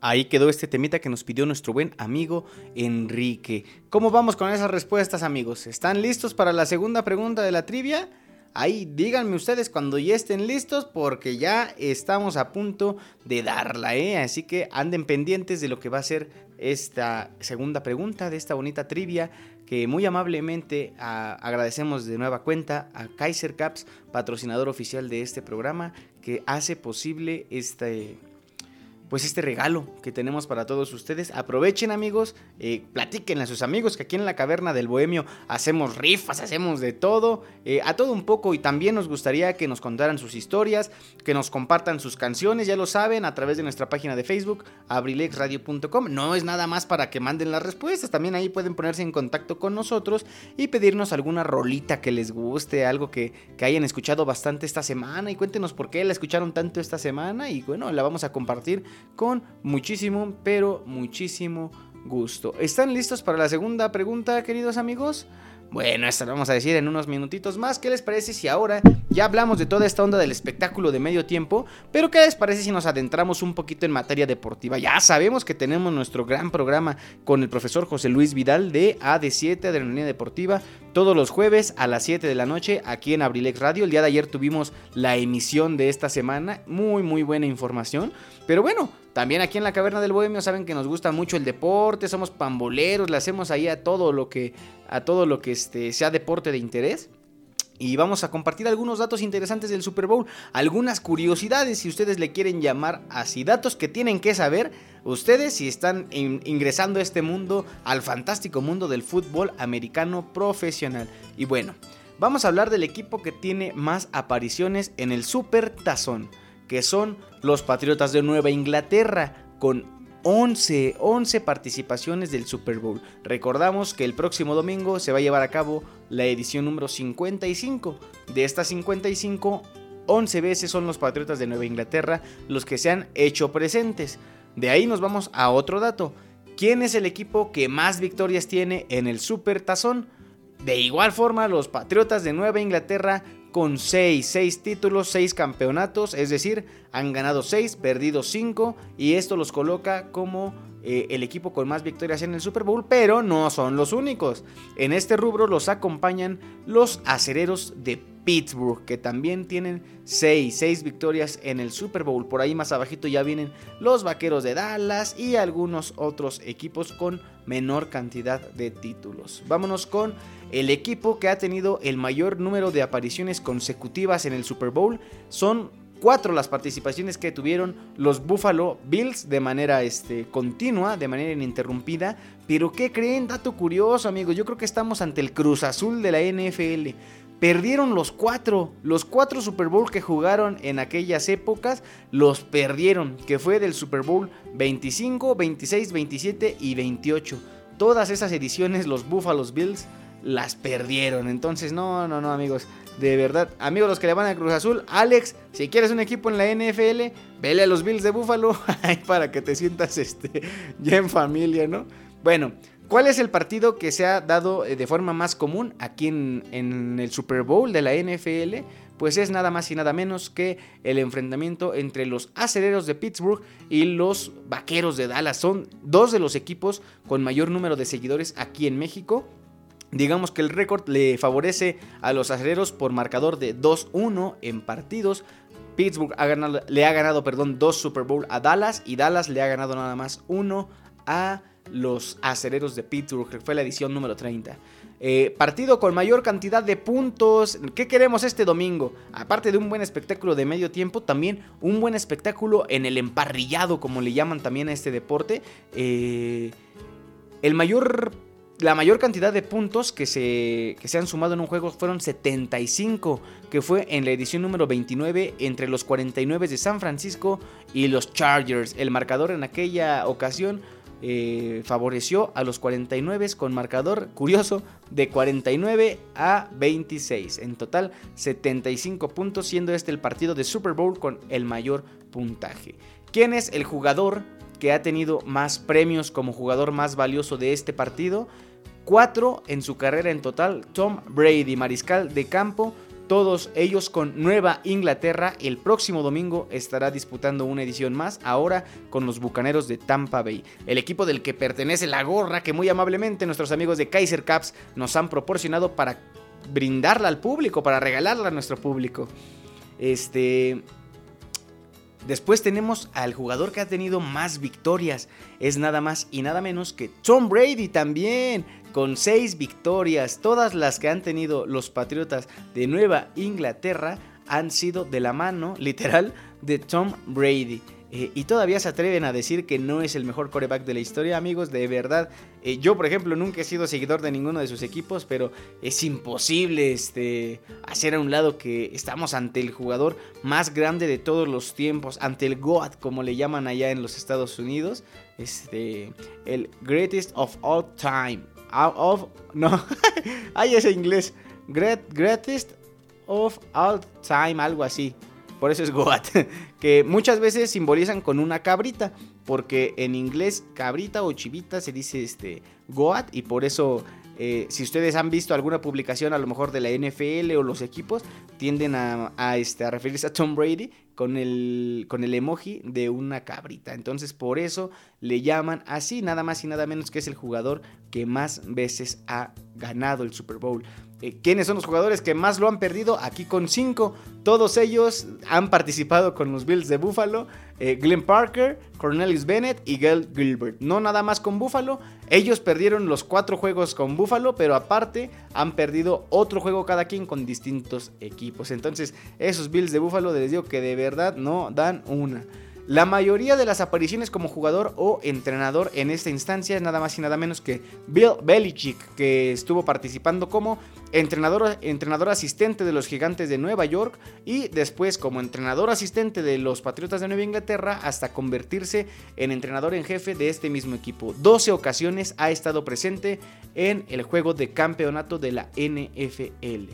Ahí quedó este temita que nos pidió nuestro buen amigo Enrique. ¿Cómo vamos con esas respuestas, amigos? ¿Están listos para la segunda pregunta de la trivia? Ahí díganme ustedes cuando ya estén listos porque ya estamos a punto de darla, ¿eh? Así que anden pendientes de lo que va a ser esta segunda pregunta de esta bonita trivia que muy amablemente a, agradecemos de nueva cuenta a Kaiser Caps, patrocinador oficial de este programa, que hace posible este pues este regalo que tenemos para todos ustedes. Aprovechen amigos, eh, platiquen a sus amigos que aquí en la caverna del bohemio hacemos rifas, hacemos de todo, eh, a todo un poco y también nos gustaría que nos contaran sus historias, que nos compartan sus canciones, ya lo saben, a través de nuestra página de Facebook, abrilexradio.com. No es nada más para que manden las respuestas, también ahí pueden ponerse en contacto con nosotros y pedirnos alguna rolita que les guste, algo que, que hayan escuchado bastante esta semana y cuéntenos por qué la escucharon tanto esta semana y bueno, la vamos a compartir con muchísimo, pero muchísimo gusto. ¿Están listos para la segunda pregunta, queridos amigos? Bueno, esto lo vamos a decir en unos minutitos más. ¿Qué les parece si ahora ya hablamos de toda esta onda del espectáculo de medio tiempo? Pero ¿qué les parece si nos adentramos un poquito en materia deportiva? Ya sabemos que tenemos nuestro gran programa con el profesor José Luis Vidal de AD7, Adrenalina Deportiva, todos los jueves a las 7 de la noche aquí en Abrilex Radio. El día de ayer tuvimos la emisión de esta semana. Muy, muy buena información. Pero bueno, también aquí en la Caverna del Bohemio saben que nos gusta mucho el deporte, somos pamboleros, le hacemos ahí a todo lo que a todo lo que este, sea deporte de interés. Y vamos a compartir algunos datos interesantes del Super Bowl, algunas curiosidades si ustedes le quieren llamar así, datos que tienen que saber ustedes si están in ingresando a este mundo, al fantástico mundo del fútbol americano profesional. Y bueno, vamos a hablar del equipo que tiene más apariciones en el Super Tazón que son los Patriotas de Nueva Inglaterra, con 11, 11 participaciones del Super Bowl. Recordamos que el próximo domingo se va a llevar a cabo la edición número 55. De estas 55, 11 veces son los Patriotas de Nueva Inglaterra los que se han hecho presentes. De ahí nos vamos a otro dato. ¿Quién es el equipo que más victorias tiene en el Super Tazón? De igual forma, los Patriotas de Nueva Inglaterra con 6, 6 títulos, 6 campeonatos, es decir, han ganado 6, perdido 5 y esto los coloca como eh, el equipo con más victorias en el Super Bowl, pero no son los únicos. En este rubro los acompañan los acereros de Pittsburgh, que también tienen 6, 6 victorias en el Super Bowl. Por ahí más abajito ya vienen los Vaqueros de Dallas y algunos otros equipos con menor cantidad de títulos. Vámonos con el equipo que ha tenido el mayor número de apariciones consecutivas en el Super Bowl. Son cuatro las participaciones que tuvieron los Buffalo Bills de manera este, continua, de manera ininterrumpida. Pero ¿qué creen? Dato curioso amigos, yo creo que estamos ante el Cruz Azul de la NFL. Perdieron los cuatro, los cuatro Super Bowl que jugaron en aquellas épocas, los perdieron, que fue del Super Bowl 25, 26, 27 y 28. Todas esas ediciones los Buffalo Bills las perdieron. Entonces, no, no, no, amigos. De verdad, amigos los que le van a Cruz Azul, Alex, si quieres un equipo en la NFL, vele a los Bills de Buffalo para que te sientas este, ya en familia, ¿no? Bueno, ¿Cuál es el partido que se ha dado eh, de forma más común aquí en, en, el Super Bowl de la NFL? Pues es nada más y nada menos que el enfrentamiento entre los aceleros de Pittsburgh y los vaqueros de Dallas. Son dos de los equipos con mayor número de seguidores aquí en México. Digamos que el récord le favorece a los aceleros por marcador de 2-1 en partidos. Pittsburgh ha ganado, le ha ganado perdón, dos Super Bowl a Dallas y Dallas le ha ganado nada más uno a los acereros de Pittsburgh, que fue la edición número 30. Eh, partido con mayor cantidad de puntos. ¿Qué queremos este domingo? Aparte de un buen espectáculo de medio tiempo, también un buen espectáculo en el emparrillado, como le llaman también a este deporte. Eh, el mayor la mayor cantidad de puntos que se, que se, han sumado en un juego fueron 75, que fue en la edición número 29 entre los 49 de San Francisco y los Chargers. El marcador en aquella ocasión eh, favoreció a los 49 con marcador curioso de 49 a 26. En total 75 puntos, siendo este el partido de Super Bowl con el mayor puntaje. ¿Quién es el jugador que ha tenido más premios como jugador más valioso de este partido? Cuatro en su carrera en total. Tom Brady, mariscal de campo, todos ellos con Nueva Inglaterra. El próximo domingo estará disputando una edición más, ahora con los Bucaneros de Tampa Bay. El equipo del que pertenece la gorra que muy amablemente nuestros amigos de Kaiser Caps nos han proporcionado para brindarla al público, para regalarla a nuestro público. Este, Después tenemos al jugador que ha tenido más victorias. Es nada más y nada menos que Tom Brady también. Con seis victorias. Todas las que han tenido los Patriotas de Nueva Inglaterra han sido de la mano, literal, de Tom Brady. Eh, y todavía se atreven a decir que no es el mejor coreback de la historia, amigos. De verdad, eh, yo, por ejemplo, nunca he sido seguidor de ninguno de sus equipos, pero es imposible este, hacer a un lado que estamos ante el jugador más grande de todos los tiempos, ante el GOAT, como le llaman allá en los Estados Unidos. Este, el greatest of all time. Of, no, hay ese inglés. greatest of all time, algo así. Por eso es Goat. Que muchas veces simbolizan con una cabrita. Porque en inglés cabrita o chivita se dice este Goat. Y por eso eh, si ustedes han visto alguna publicación a lo mejor de la NFL o los equipos, tienden a, este, a referirse a Tom Brady con el, con el emoji de una cabrita. Entonces por eso le llaman así, nada más y nada menos que es el jugador que más veces ha ganado el Super Bowl. Eh, ¿Quiénes son los jugadores que más lo han perdido? Aquí con cinco. Todos ellos han participado con los Bills de Buffalo. Eh, Glenn Parker, Cornelius Bennett y Gail Gilbert. No nada más con Buffalo. Ellos perdieron los cuatro juegos con Buffalo, pero aparte han perdido otro juego cada quien con distintos equipos. Entonces, esos Bills de Buffalo les digo que de verdad no dan una. La mayoría de las apariciones como jugador o entrenador en esta instancia es nada más y nada menos que Bill Belichick, que estuvo participando como entrenador, entrenador asistente de los Gigantes de Nueva York y después como entrenador asistente de los Patriotas de Nueva Inglaterra hasta convertirse en entrenador en jefe de este mismo equipo. 12 ocasiones ha estado presente en el juego de campeonato de la NFL.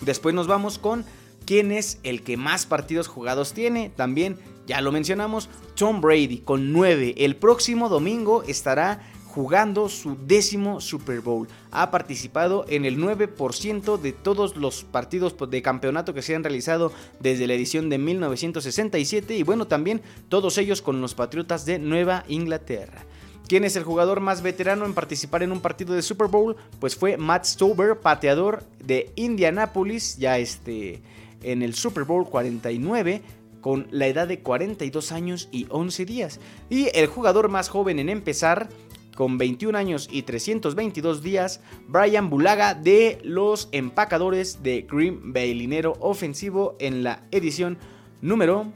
Después nos vamos con quién es el que más partidos jugados tiene. También ya lo mencionamos, Tom Brady con 9. El próximo domingo estará jugando su décimo Super Bowl. Ha participado en el 9% de todos los partidos de campeonato que se han realizado desde la edición de 1967 y bueno, también todos ellos con los Patriotas de Nueva Inglaterra. ¿Quién es el jugador más veterano en participar en un partido de Super Bowl? Pues fue Matt Stover, pateador de Indianapolis, ya este en el Super Bowl 49 con la edad de 42 años y 11 días. Y el jugador más joven en empezar con 21 años y 322 días, Brian Bulaga de los empacadores de Green Bay, linero ofensivo en la edición número...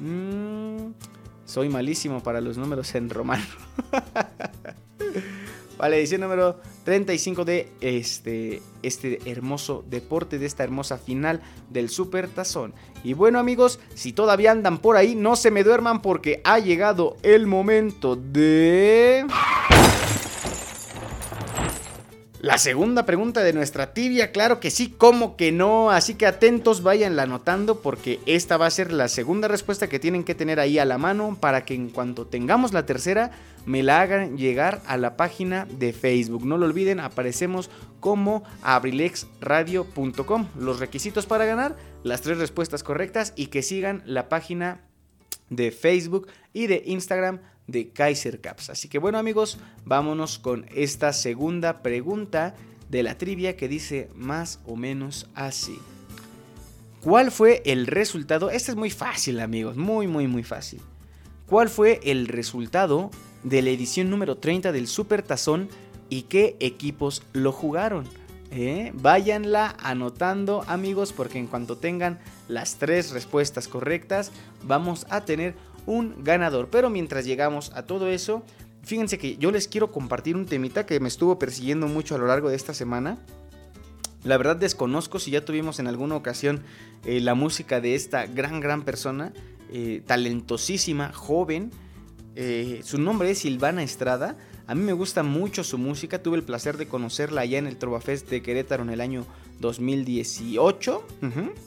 Mm, soy malísimo para los números en romano. Vale, edición número 35 de este, este hermoso deporte, de esta hermosa final del Super Tazón. Y bueno amigos, si todavía andan por ahí, no se me duerman porque ha llegado el momento de... La segunda pregunta de nuestra tibia, claro que sí, como que no, así que atentos, vayanla anotando porque esta va a ser la segunda respuesta que tienen que tener ahí a la mano para que en cuanto tengamos la tercera me la hagan llegar a la página de Facebook. No lo olviden, aparecemos como abrilexradio.com. Los requisitos para ganar, las tres respuestas correctas y que sigan la página de Facebook y de Instagram de Kaiser Caps. Así que bueno amigos, vámonos con esta segunda pregunta de la trivia que dice más o menos así. ¿Cuál fue el resultado? Este es muy fácil amigos, muy muy muy fácil. ¿Cuál fue el resultado de la edición número 30 del Super Tazón y qué equipos lo jugaron? ¿Eh? Váyanla anotando amigos porque en cuanto tengan las tres respuestas correctas vamos a tener un ganador. Pero mientras llegamos a todo eso, fíjense que yo les quiero compartir un temita que me estuvo persiguiendo mucho a lo largo de esta semana. La verdad desconozco si ya tuvimos en alguna ocasión eh, la música de esta gran, gran persona, eh, talentosísima, joven. Eh, su nombre es Silvana Estrada. A mí me gusta mucho su música. Tuve el placer de conocerla allá en el Trovafest de Querétaro en el año 2018.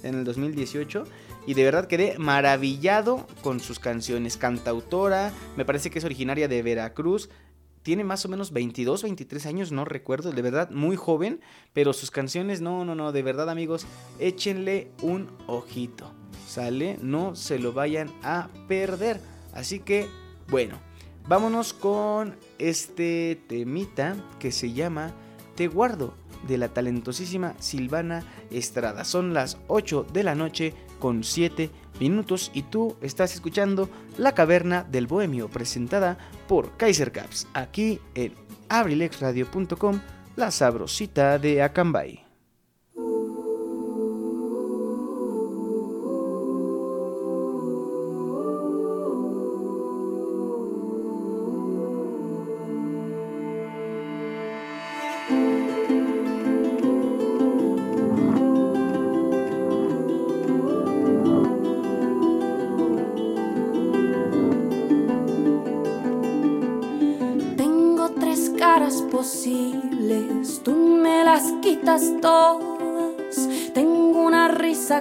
en el 2018. Y de verdad quedé maravillado con sus canciones. Cantautora, me parece que es originaria de Veracruz. Tiene más o menos 22, 23 años, no recuerdo, de verdad muy joven, pero sus canciones, no, no, no, de verdad amigos, échenle un ojito, ¿sale? No se lo vayan a perder. Así que, bueno, vámonos con este temita que se llama Te guardo de la talentosísima Silvana Estrada. Son las 8 de la noche con 7 minutos y tú estás escuchando La Caverna del Bohemio presentada por Kaiser Caps aquí en abrilexradio.com, la sabrosita de Acambay.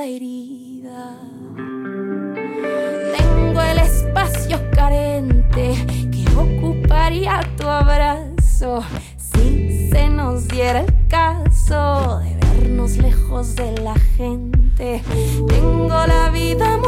Herida. Tengo el espacio carente que ocuparía tu abrazo si se nos diera el caso de vernos lejos de la gente. Tengo la vida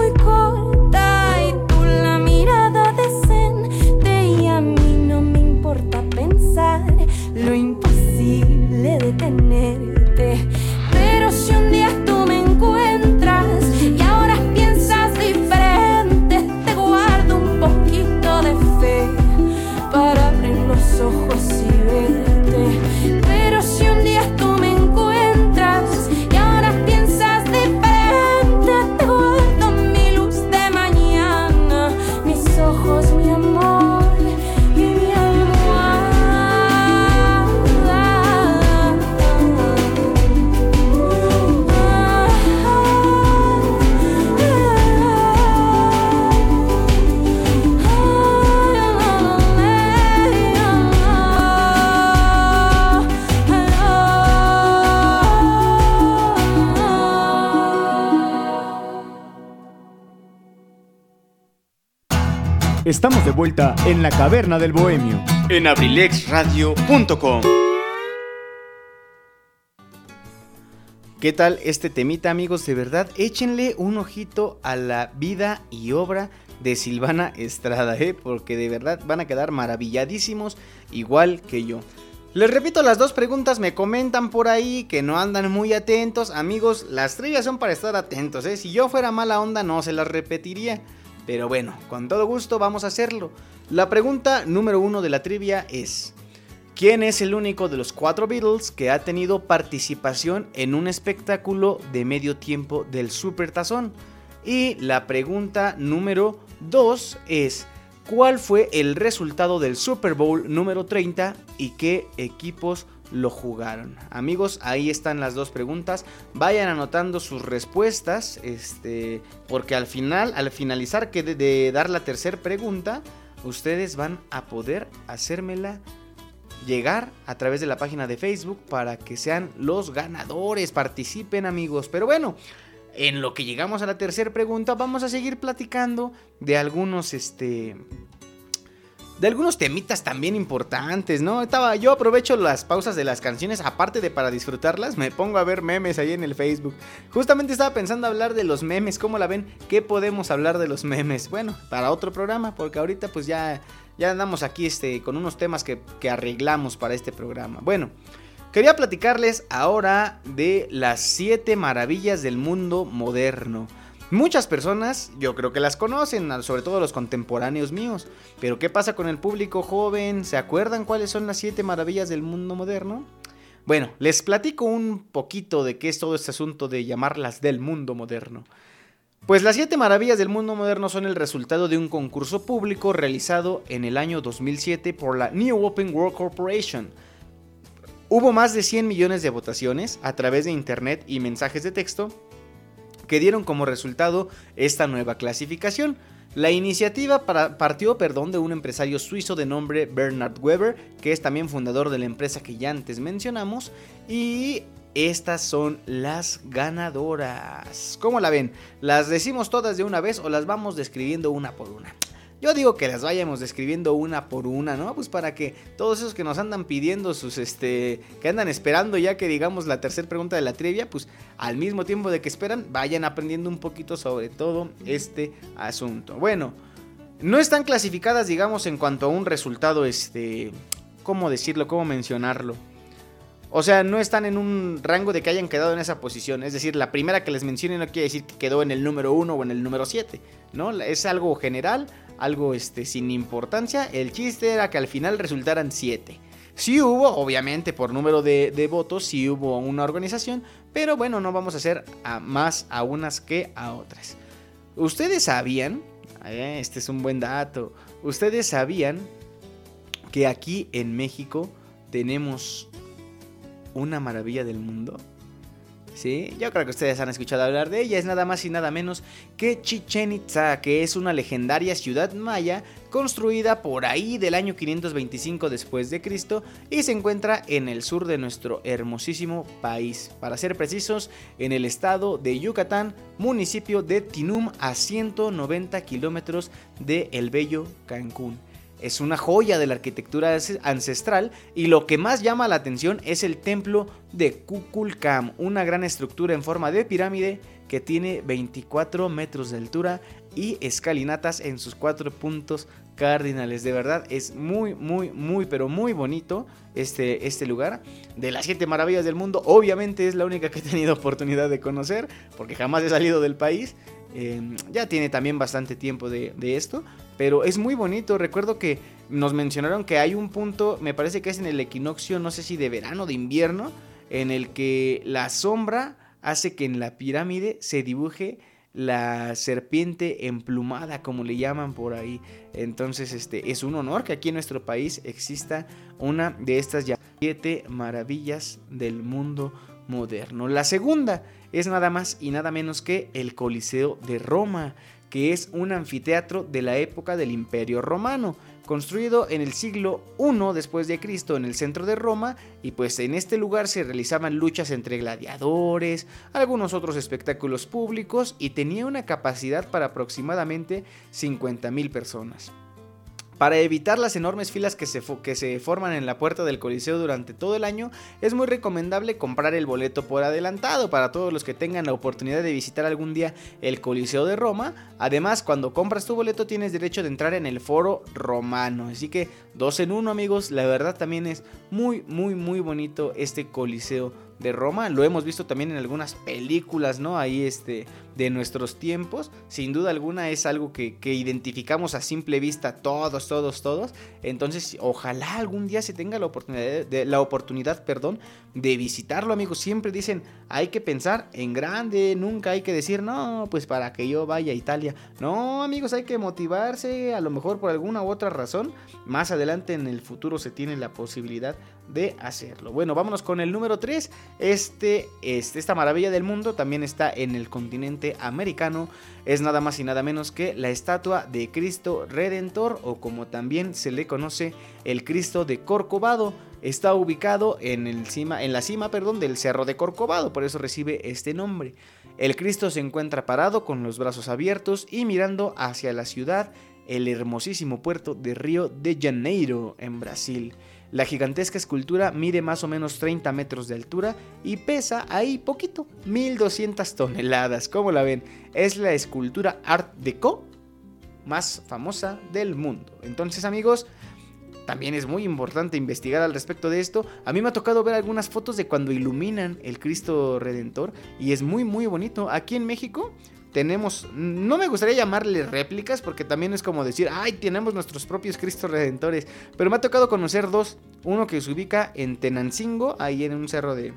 Estamos de vuelta en la caverna del bohemio. En abrilexradio.com. ¿Qué tal este temita amigos? De verdad, échenle un ojito a la vida y obra de Silvana Estrada, ¿eh? porque de verdad van a quedar maravilladísimos, igual que yo. Les repito las dos preguntas, me comentan por ahí que no andan muy atentos. Amigos, las trivias son para estar atentos, ¿eh? Si yo fuera mala onda no se las repetiría. Pero bueno, con todo gusto vamos a hacerlo. La pregunta número uno de la trivia es, ¿quién es el único de los cuatro Beatles que ha tenido participación en un espectáculo de medio tiempo del Super Tazón? Y la pregunta número dos es, cuál fue el resultado del Super Bowl número 30 y qué equipos lo jugaron. Amigos, ahí están las dos preguntas. Vayan anotando sus respuestas, este, porque al final, al finalizar que de, dar la tercera pregunta, ustedes van a poder hacérmela llegar a través de la página de Facebook para que sean los ganadores. Participen, amigos. Pero bueno, en lo que llegamos a la tercera pregunta, vamos a seguir platicando de algunos, este, de algunos temitas también importantes, ¿no? Estaba, yo aprovecho las pausas de las canciones, aparte de para disfrutarlas, me pongo a ver memes ahí en el Facebook. Justamente estaba pensando hablar de los memes, ¿cómo la ven? ¿Qué podemos hablar de los memes? Bueno, para otro programa, porque ahorita pues ya, ya andamos aquí este, con unos temas que, que arreglamos para este programa. Bueno, quería platicarles ahora de las 7 maravillas del mundo moderno. Muchas personas yo creo que las conocen, sobre todo los contemporáneos míos. Pero ¿qué pasa con el público joven? ¿Se acuerdan cuáles son las siete maravillas del mundo moderno? Bueno, les platico un poquito de qué es todo este asunto de llamarlas del mundo moderno. Pues las siete maravillas del mundo moderno son el resultado de un concurso público realizado en el año 2007 por la New Open World Corporation. Hubo más de 100 millones de votaciones a través de internet y mensajes de texto que dieron como resultado esta nueva clasificación. La iniciativa partió perdón, de un empresario suizo de nombre Bernard Weber, que es también fundador de la empresa que ya antes mencionamos, y estas son las ganadoras. ¿Cómo la ven? ¿Las decimos todas de una vez o las vamos describiendo una por una? Yo digo que las vayamos describiendo una por una, ¿no? Pues para que todos esos que nos andan pidiendo sus, este, que andan esperando ya que digamos la tercera pregunta de la trivia, pues al mismo tiempo de que esperan, vayan aprendiendo un poquito sobre todo este asunto. Bueno, no están clasificadas, digamos, en cuanto a un resultado, este, ¿cómo decirlo? ¿Cómo mencionarlo? O sea, no están en un rango de que hayan quedado en esa posición. Es decir, la primera que les mencione no quiere decir que quedó en el número 1 o en el número 7. ¿no? Es algo general algo este, sin importancia. El chiste era que al final resultaran 7. Sí hubo, obviamente, por número de, votos, sí hubo una organización, pero bueno, no vamos a hacer a más a unas que a otras. Ustedes sabían, eh, este es un buen dato, ustedes sabían que aquí en México tenemos una maravilla del mundo. ¿Sí? Yo creo que ustedes han escuchado hablar de ella. Es nada más y nada menos que Chichen Itza, que es una legendaria ciudad maya construida por ahí del año 525 después de Cristo y se encuentra en el sur de nuestro hermosísimo país. Para ser precisos, en el estado de Yucatán, municipio de Tinum, a 190 kilómetros de el bello Cancún es una joya de la arquitectura ancestral y lo que más llama la atención es el templo de Kukulcam, una gran estructura en forma de pirámide que tiene 24 metros de altura y escalinatas en sus cuatro puntos cardinales. De verdad es muy, muy, muy, pero muy bonito este, este lugar. De las siete maravillas del mundo, obviamente es la única que he tenido oportunidad de conocer, porque jamás he salido del país. Em, ya tiene también bastante tiempo de, de esto, pero es muy bonito. Recuerdo que nos mencionaron que hay un punto, me parece que es en el equinoccio, no sé si de verano o de invierno, en el que la sombra hace que en la pirámide se dibuje la serpiente emplumada, como le llaman por ahí. Entonces, este es un honor que aquí en nuestro país exista una de estas siete maravillas del mundo moderno. La segunda es nada más y nada menos que el Coliseo de Roma que es un anfiteatro de la época del Imperio Romano, construido en el siglo I después de Cristo en el centro de Roma y pues en este lugar se realizaban luchas entre gladiadores, algunos otros espectáculos públicos y tenía una capacidad para aproximadamente 50.000 personas. Para evitar las enormes filas que se, que se, forman en la puerta del Coliseo durante todo el año, es muy recomendable comprar el boleto por adelantado para todos los que tengan la oportunidad de visitar algún día el Coliseo de Roma. Además, cuando compras tu boleto tienes derecho de entrar en el foro romano. Así que dos en uno amigos, la verdad también es muy, muy, muy bonito este Coliseo de Roma. Lo hemos visto también en algunas películas, ¿no? Ahí este, de nuestros tiempos. Sin duda alguna es algo que, que identificamos a simple vista todos, todos, todos. Entonces, ojalá algún día se tenga la oportunidad, de, la oportunidad, perdón, de visitarlo, amigos. Siempre dicen, hay que pensar en grande, nunca hay que decir, no, pues para que yo vaya a Italia. No, amigos, hay que motivarse, a lo mejor por alguna u otra razón. Más adelante en el futuro se tiene la posibilidad de hacerlo. Bueno, vámonos con el número 3. Este, este, esta maravilla del mundo también está en el continente americano. Es nada más y nada menos que la estatua de Cristo Redentor o como también se le conoce el Cristo de Corcovado. Está ubicado en, el cima, en la cima perdón, del Cerro de Corcovado, por eso recibe este nombre. El Cristo se encuentra parado con los brazos abiertos y mirando hacia la ciudad, el hermosísimo puerto de Río de Janeiro, en Brasil. La gigantesca escultura mide más o menos 30 metros de altura y pesa ahí poquito, 1200 toneladas. ¿Cómo la ven? Es la escultura Art Deco más famosa del mundo. Entonces amigos, también es muy importante investigar al respecto de esto. A mí me ha tocado ver algunas fotos de cuando iluminan el Cristo Redentor y es muy muy bonito. Aquí en México tenemos, no me gustaría llamarle réplicas porque también es como decir, ay, tenemos nuestros propios Cristos Redentores, pero me ha tocado conocer dos, uno que se ubica en Tenancingo, ahí en un cerro de,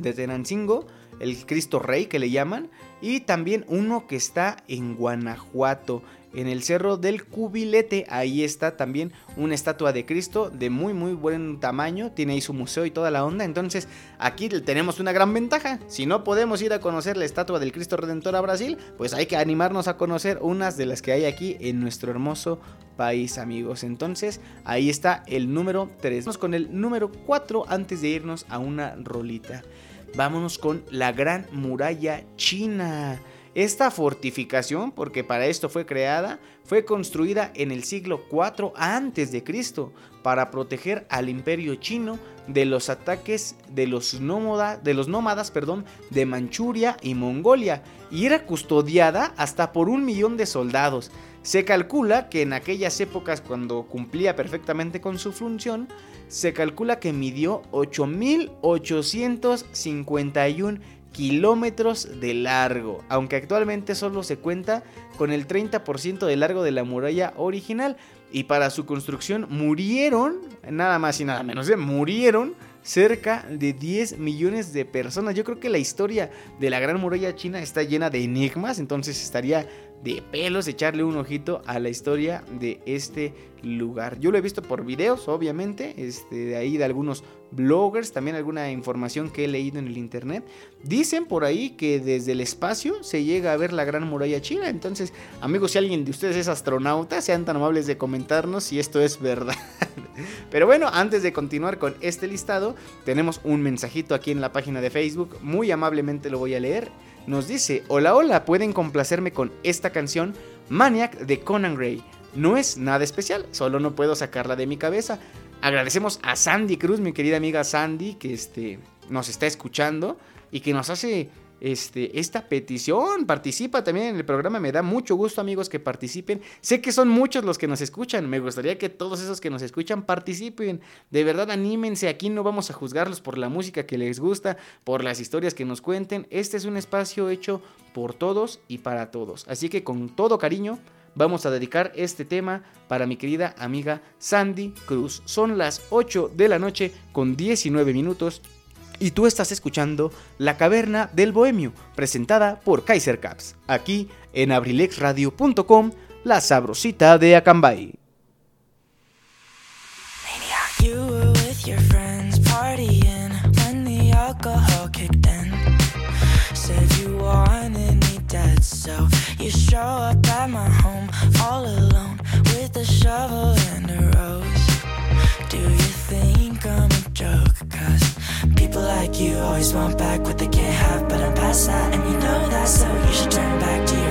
de Tenancingo, el Cristo Rey que le llaman, y también uno que está en Guanajuato, en el Cerro del Cubilete. Ahí está también una estatua de Cristo de muy muy buen tamaño. Tiene ahí su museo y toda la onda. Entonces aquí tenemos una gran ventaja. Si no podemos ir a conocer la estatua del Cristo Redentor a Brasil, pues hay que animarnos a conocer unas de las que hay aquí en nuestro hermoso país amigos. Entonces ahí está el número 3. Vamos con el número 4 antes de irnos a una rolita. Vámonos con la Gran Muralla China. Esta fortificación, porque para esto fue creada, fue construida en el siglo IV a.C. para proteger al imperio chino de los ataques de los, de los nómadas perdón, de Manchuria y Mongolia y era custodiada hasta por un millón de soldados. Se calcula que en aquellas épocas cuando cumplía perfectamente con su función, se calcula que midió 8.851 kilómetros de largo, aunque actualmente solo se cuenta con el 30% de largo de la muralla original. Y para su construcción murieron, nada más y nada menos, ¿eh? murieron cerca de 10 millones de personas. Yo creo que la historia de la Gran Muralla China está llena de enigmas, entonces estaría de pelos echarle un ojito a la historia de este lugar. Yo lo he visto por videos, obviamente, este, de ahí de algunos bloggers, también alguna información que he leído en el internet. Dicen por ahí que desde el espacio se llega a ver la gran muralla china. Entonces, amigos, si alguien de ustedes es astronauta, sean tan amables de comentarnos si esto es verdad. Pero bueno, antes de continuar con este listado, tenemos un mensajito aquí en la página de Facebook. Muy amablemente lo voy a leer nos dice, hola hola, pueden complacerme con esta canción Maniac de Conan Gray. No es nada especial, solo no puedo sacarla de mi cabeza. Agradecemos a Sandy Cruz, mi querida amiga Sandy, que este, nos está escuchando y que nos hace este, esta petición. Participa también en el programa. Me da mucho gusto, amigos, que participen. Sé que son muchos los que nos escuchan. Me gustaría que todos esos que nos escuchan participen. De verdad, anímense. Aquí no vamos a juzgarlos por la música que les gusta, por las historias que nos cuenten. Este es un espacio hecho por todos y para todos. Así que con todo cariño. Vamos a dedicar este tema para mi querida amiga Sandy Cruz. Son las 8 de la noche con 19 minutos y tú estás escuchando La Caverna del Bohemio, presentada por Kaiser Caps, aquí en abrilexradio.com, la sabrosita de Acambay. A. always want back what they can't have, but I'm past that, and you know that, so you should turn back to your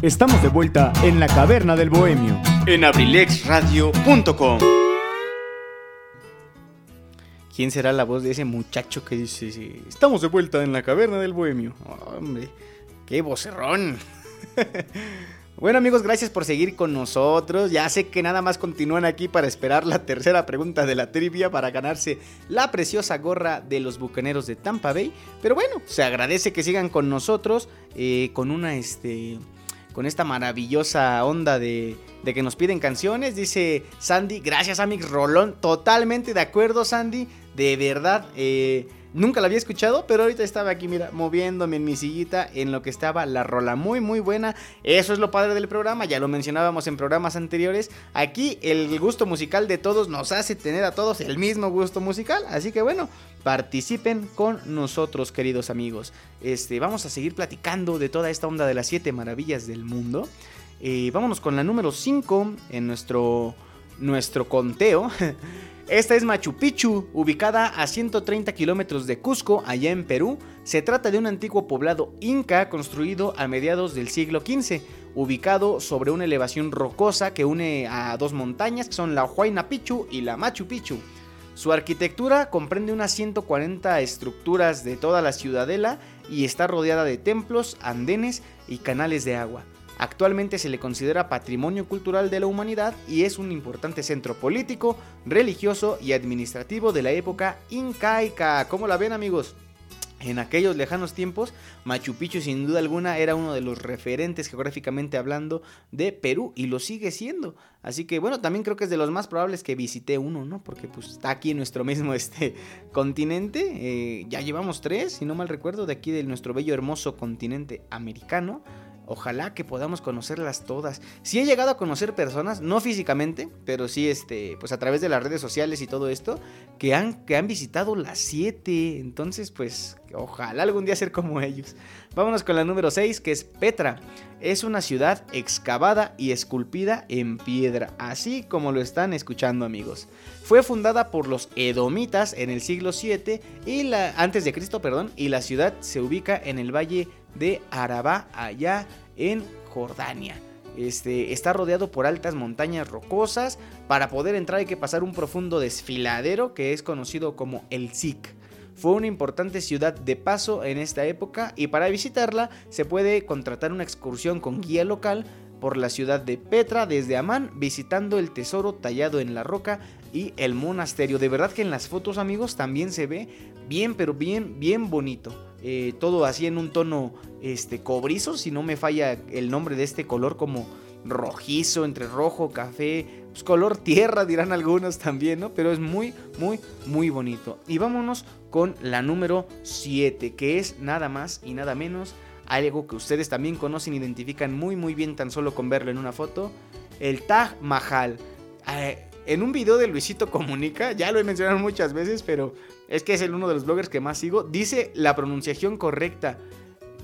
Estamos de vuelta en la caverna del bohemio. En abrilexradio.com. ¿Quién será la voz de ese muchacho que dice, sí, estamos de vuelta en la caverna del bohemio? Hombre, qué vocerrón. bueno amigos, gracias por seguir con nosotros. Ya sé que nada más continúan aquí para esperar la tercera pregunta de la trivia para ganarse la preciosa gorra de los bucaneros de Tampa Bay. Pero bueno, se agradece que sigan con nosotros eh, con una este con esta maravillosa onda de, de, que nos piden canciones. Dice Sandy, gracias Amix Rolón. Totalmente de acuerdo, Sandy. De verdad, eh, nunca la había escuchado, pero ahorita estaba aquí, mira, moviéndome en mi sillita en lo que estaba la rola. Muy, muy buena. Eso es lo padre del programa, ya lo mencionábamos en programas anteriores. Aquí el gusto musical de todos nos hace tener a todos el mismo gusto musical. Así que bueno, participen con nosotros, queridos amigos. Este, vamos a seguir platicando de toda esta onda de las 7 maravillas del mundo. Eh, vámonos con la número 5 en nuestro, nuestro conteo. Esta es Machu Picchu, ubicada a 130 kilómetros de Cusco, allá en Perú. Se trata de un antiguo poblado inca construido a mediados del siglo XV, ubicado sobre una elevación rocosa que une a dos montañas que son la Huayna Picchu y la Machu Picchu. Su arquitectura comprende unas 140 estructuras de toda la ciudadela y está rodeada de templos, andenes y canales de agua. Actualmente se le considera patrimonio cultural de la humanidad y es un importante centro político, religioso y administrativo de la época incaica. ¿Cómo la ven amigos? En aquellos lejanos tiempos, Machu Picchu sin duda alguna era uno de los referentes geográficamente hablando de Perú y lo sigue siendo. Así que bueno, también creo que es de los más probables que visité uno, ¿no? Porque pues está aquí en nuestro mismo este continente. Eh, ya llevamos tres, si no mal recuerdo, de aquí de nuestro bello hermoso continente americano. Ojalá que podamos conocerlas todas. Sí he llegado a conocer personas, no físicamente, pero sí este, pues a través de las redes sociales y todo esto, que han, que han visitado las 7. Entonces, pues ojalá algún día ser como ellos. Vámonos con la número 6, que es Petra. Es una ciudad excavada y esculpida en piedra, así como lo están escuchando amigos. Fue fundada por los edomitas en el siglo 7 y la antes de Cristo, perdón, y la ciudad se ubica en el valle de Arabá, allá en Jordania. Este, está rodeado por altas montañas rocosas. Para poder entrar hay que pasar un profundo desfiladero que es conocido como el Zik. Fue una importante ciudad de paso en esta época y para visitarla se puede contratar una excursión con guía local por la ciudad de Petra desde Amán visitando el tesoro tallado en la roca y el monasterio. De verdad que en las fotos amigos también se ve bien pero bien bien bonito. Eh, todo así en un tono este, cobrizo, si no me falla el nombre de este color como rojizo, entre rojo, café, pues color tierra dirán algunos también, ¿no? Pero es muy, muy, muy bonito. Y vámonos con la número 7, que es nada más y nada menos algo que ustedes también conocen, identifican muy, muy bien tan solo con verlo en una foto, el Taj Mahal. Eh, en un video de Luisito Comunica, ya lo he mencionado muchas veces, pero es que es el uno de los bloggers que más sigo, dice la pronunciación correcta.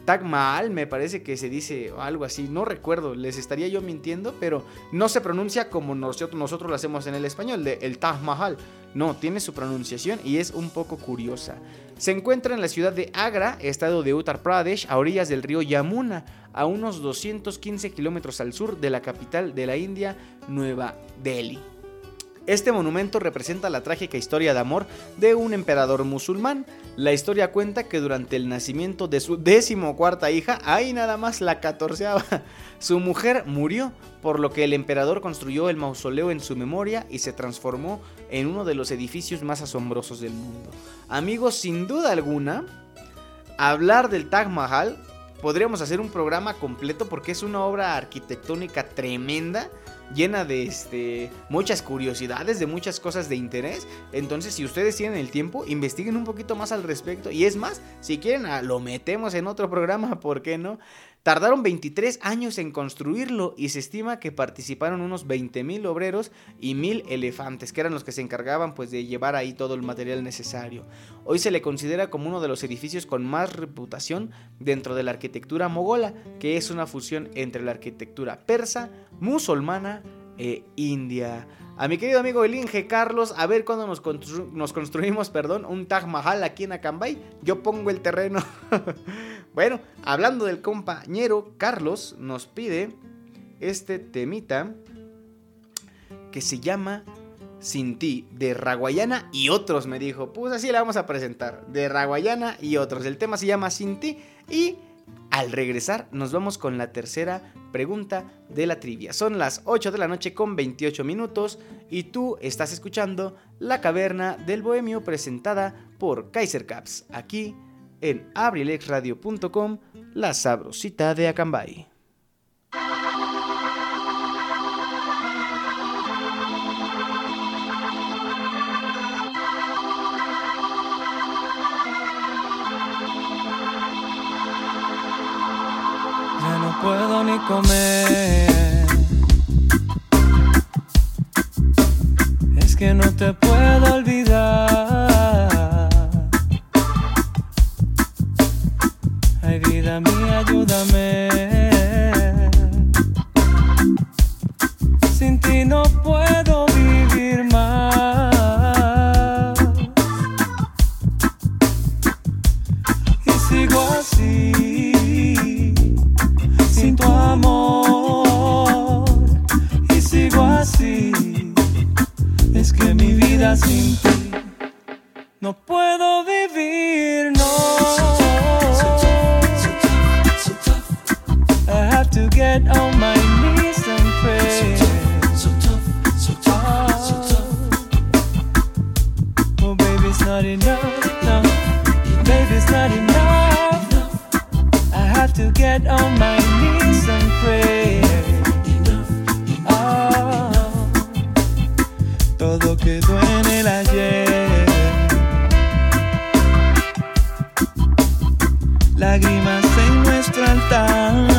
Taj Mahal me parece que se dice algo así, no recuerdo, les estaría yo mintiendo, pero no se pronuncia como nosotros, nosotros lo hacemos en el español, de el Taj Mahal. No, tiene su pronunciación y es un poco curiosa. Se encuentra en la ciudad de Agra, estado de Uttar Pradesh, a orillas del río Yamuna, a unos 215 kilómetros al sur de la capital de la India, Nueva Delhi. Este monumento representa la trágica historia de amor de un emperador musulmán. La historia cuenta que durante el nacimiento de su decimocuarta hija, ahí nada más la catorceava, su mujer murió, por lo que el emperador construyó el mausoleo en su memoria y se transformó en uno de los edificios más asombrosos del mundo. Amigos, sin duda alguna, hablar del Taj Mahal podríamos hacer un programa completo porque es una obra arquitectónica tremenda llena de este, muchas curiosidades, de muchas cosas de interés. Entonces, si ustedes tienen el tiempo, investiguen un poquito más al respecto. Y es más, si quieren, ah, lo metemos en otro programa, ¿por qué no? Tardaron 23 años en construirlo y se estima que participaron unos 20.000 obreros y 1.000 elefantes, que eran los que se encargaban pues de llevar ahí todo el material necesario. Hoy se le considera como uno de los edificios con más reputación dentro de la arquitectura mogola, que es una fusión entre la arquitectura persa, musulmana e india. A mi querido amigo el Inge Carlos, a ver cuándo nos, construimos, perdón, un Taj Mahal aquí en Acambay. Yo pongo el terreno. bueno, hablando del compañero, Carlos nos pide este temita que se llama Sin ti, de Raguayana y otros, me dijo. Pues así la vamos a presentar, de Raguayana y otros. El tema se llama Sin ti y al regresar nos vamos con la tercera pregunta de la trivia. Son las 8 de la noche con 28 minutos y tú estás escuchando La Caverna del Bohemio presentada por Kaiser Caps aquí en abrilexradio.com, la sabrosita de Acambay. puedo ni comer. Es que no te puedo olvidar. Vida mía, ayúdame. Sin ti no puedo vivir más. Y sigo así sin tu amor y sigo así. Es que mi vida sin ti no puedo vivir, get on my knees and pray. Oh, oh baby, it's not enough, no. Baby, it's not enough. I have to get on my knees and pray. Ah, todo quedó en el ayer. Lágrimas en nuestro altar.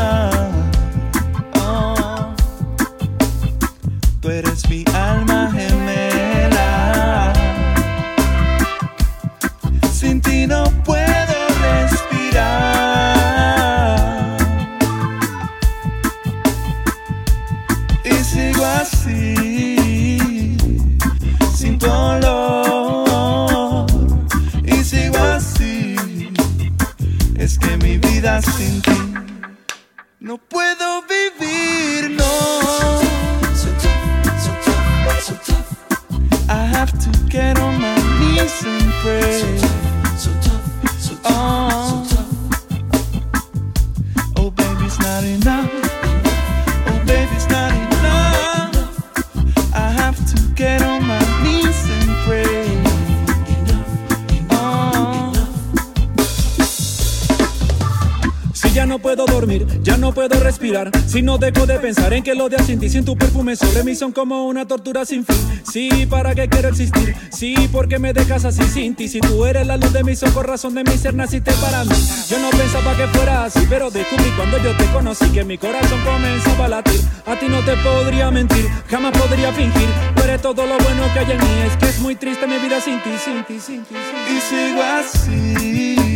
Ya no puedo dormir, ya no puedo respirar. Si no dejo de pensar en que lo de sin ti, sin tu perfume sobre mí son como una tortura sin fin. Sí, ¿para qué quiero existir? Sí, porque me dejas así sin ti. Si tú eres la luz de mis ojos, razón de mi ser, naciste para mí. Yo no pensaba que fuera así, pero descubrí cuando yo te conocí que mi corazón comenzaba a latir. A ti no te podría mentir, jamás podría fingir. Tú eres todo lo bueno que hay en mí. Es que es muy triste mi vida sin ti, sin ti, sin ti. Sin ti. Y sigo así,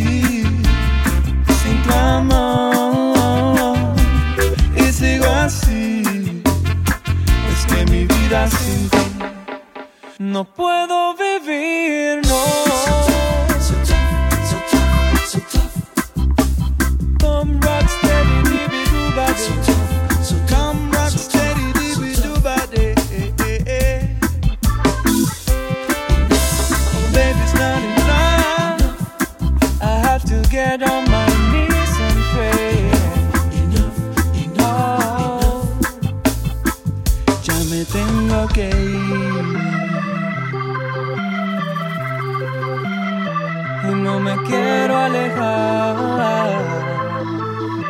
Oh, sin ti no puedo vivir, no. Come rock steady, baby, do do body. Oh, baby's not enough. I have to get on ir. No me quiero alejar.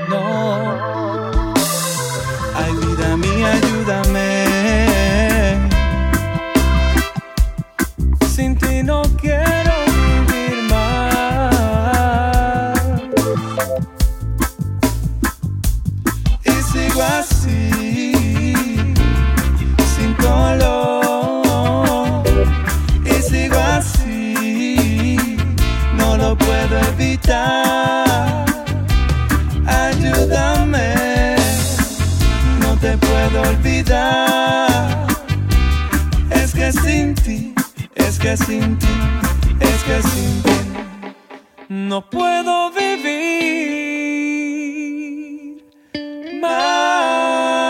No. Ay, ayúdame. Ayúdame, no te puedo olvidar. Es que sin ti, es que sin ti, es que sin ti, no puedo vivir más.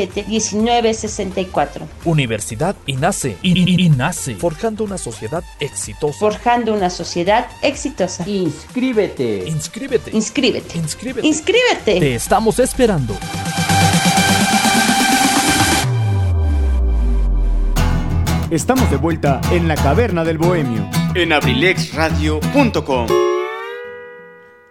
1964. Universidad INACE. I- I- INACE. Forjando una sociedad exitosa. Forjando una sociedad exitosa. Inscríbete. Inscríbete. Inscríbete. Inscríbete. Inscríbete. Te estamos esperando. Estamos de vuelta en la caverna del bohemio. en abrilexradio.com.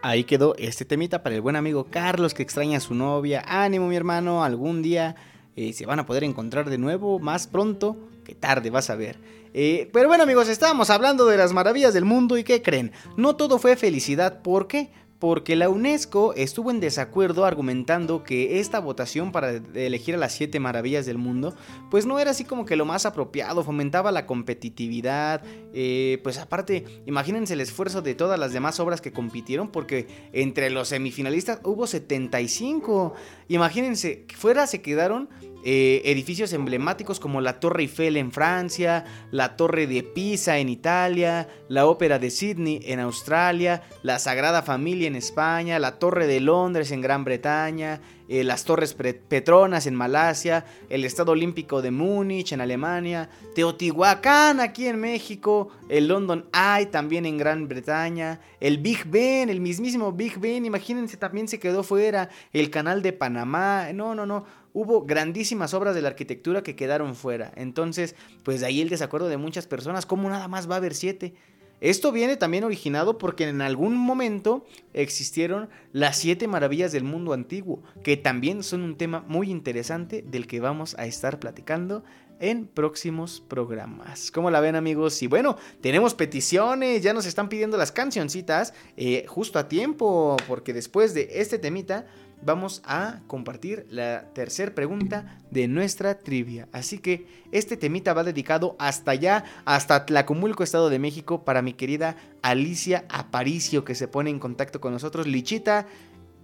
Ahí quedó este temita para el buen amigo Carlos que extraña a su novia. Ánimo mi hermano, algún día eh, se van a poder encontrar de nuevo, más pronto que tarde, vas a ver. Eh, pero bueno amigos, estábamos hablando de las maravillas del mundo y ¿qué creen? No todo fue felicidad, ¿por qué? Porque la UNESCO estuvo en desacuerdo argumentando que esta votación para elegir a las siete maravillas del mundo, pues no era así como que lo más apropiado, fomentaba la competitividad, eh, pues aparte, imagínense el esfuerzo de todas las demás obras que compitieron, porque entre los semifinalistas hubo 75, imagínense, fuera se quedaron eh, edificios emblemáticos como la Torre Eiffel en Francia, la Torre de Pisa en Italia, la Ópera de Sydney en Australia, la Sagrada Familia en España, la Torre de Londres en Gran Bretaña, eh, las Torres Petronas en Malasia, el Estado Olímpico de Múnich en Alemania, Teotihuacán aquí en México, el London Eye también en Gran Bretaña, el Big Ben, el mismísimo Big Ben, imagínense también se quedó fuera, el Canal de Panamá, no, no, no, hubo grandísimas obras de la arquitectura que quedaron fuera. Entonces, pues de ahí el desacuerdo de muchas personas, ¿cómo nada más va a haber siete? Esto viene también originado porque en algún momento existieron las siete maravillas del mundo antiguo, que también son un tema muy interesante del que vamos a estar platicando en próximos programas. ¿Cómo la ven amigos? Y bueno, tenemos peticiones, ya nos están pidiendo las cancioncitas eh, justo a tiempo, porque después de este temita vamos a compartir la tercera pregunta de nuestra trivia. Así que este temita va dedicado hasta allá, hasta Tlacomulco, Estado de México, para mi querida Alicia Aparicio, que se pone en contacto con nosotros. Lichita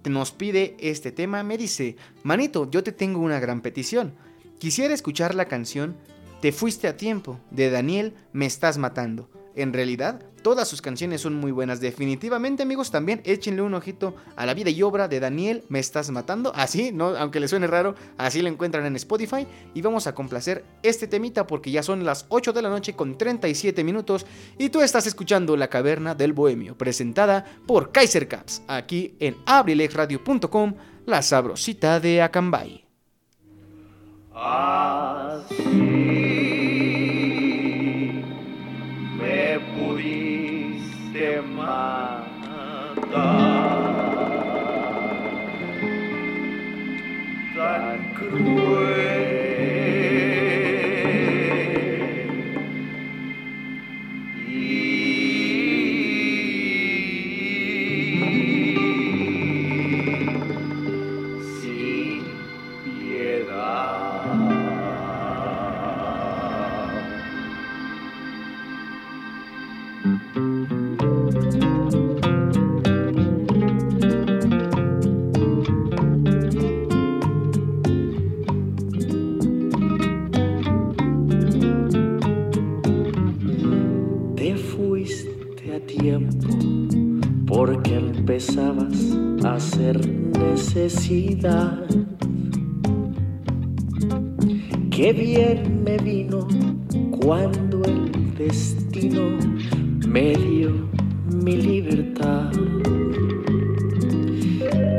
nos pide este tema, me dice, manito, yo te tengo una gran petición. Quisiera escuchar la canción Te fuiste a tiempo de Daniel Me estás matando. En realidad, todas sus canciones son muy buenas. Definitivamente, amigos, también échenle un ojito a la vida y obra de Daniel Me estás matando. Así, no, aunque le suene raro, así lo encuentran en Spotify. Y vamos a complacer este temita porque ya son las 8 de la noche con 37 minutos. Y tú estás escuchando La Caverna del Bohemio, presentada por Kaiser Caps, aquí en abrilexradio.com, la sabrosita de Acambay. Así tan cruel empezabas a hacer necesidad. Qué bien me vino cuando el destino me dio mi libertad.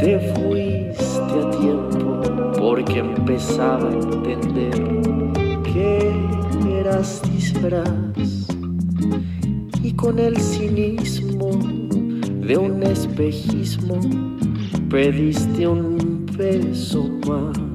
Te fuiste a tiempo porque empezaba a entender que eras disfraz y con el cinismo de un espejismo pediste un beso más.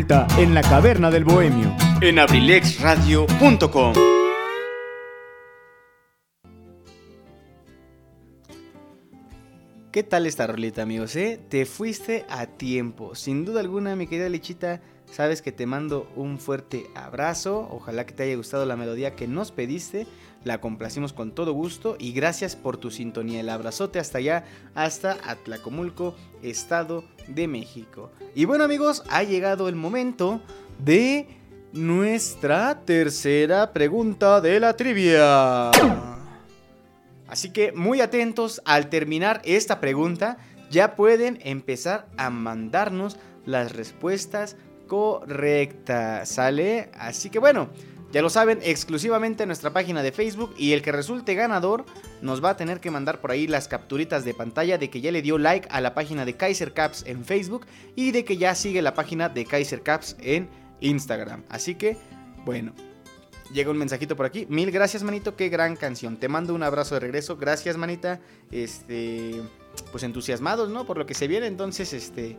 Vuelta en la caverna del bohemio. En abrilexradio.com. ¿Qué tal esta rolita, amigos? eh? Te fuiste a tiempo. Sin duda alguna, mi querida Lechita, sabes que te mando un fuerte abrazo. Ojalá que te haya gustado la melodía que nos pediste. La complacimos con todo gusto y gracias por tu sintonía. El abrazote hasta allá, hasta Atlacomulco, Estado de México. Y bueno, amigos, ha llegado el momento de nuestra tercera pregunta de la trivia. Así que muy atentos al terminar esta pregunta, ya pueden empezar a mandarnos las respuestas correctas, ¿sale? Así que bueno, ya lo saben, exclusivamente en nuestra página de Facebook y el que resulte ganador nos va a tener que mandar por ahí las capturitas de pantalla de que ya le dio like a la página de Kaiser Caps en Facebook y de que ya sigue la página de Kaiser Caps en Instagram. Así que, bueno, Llega un mensajito por aquí. Mil gracias, manito. Qué gran canción. Te mando un abrazo de regreso. Gracias, manita. Este. Pues entusiasmados, ¿no? Por lo que se viene. Entonces, este.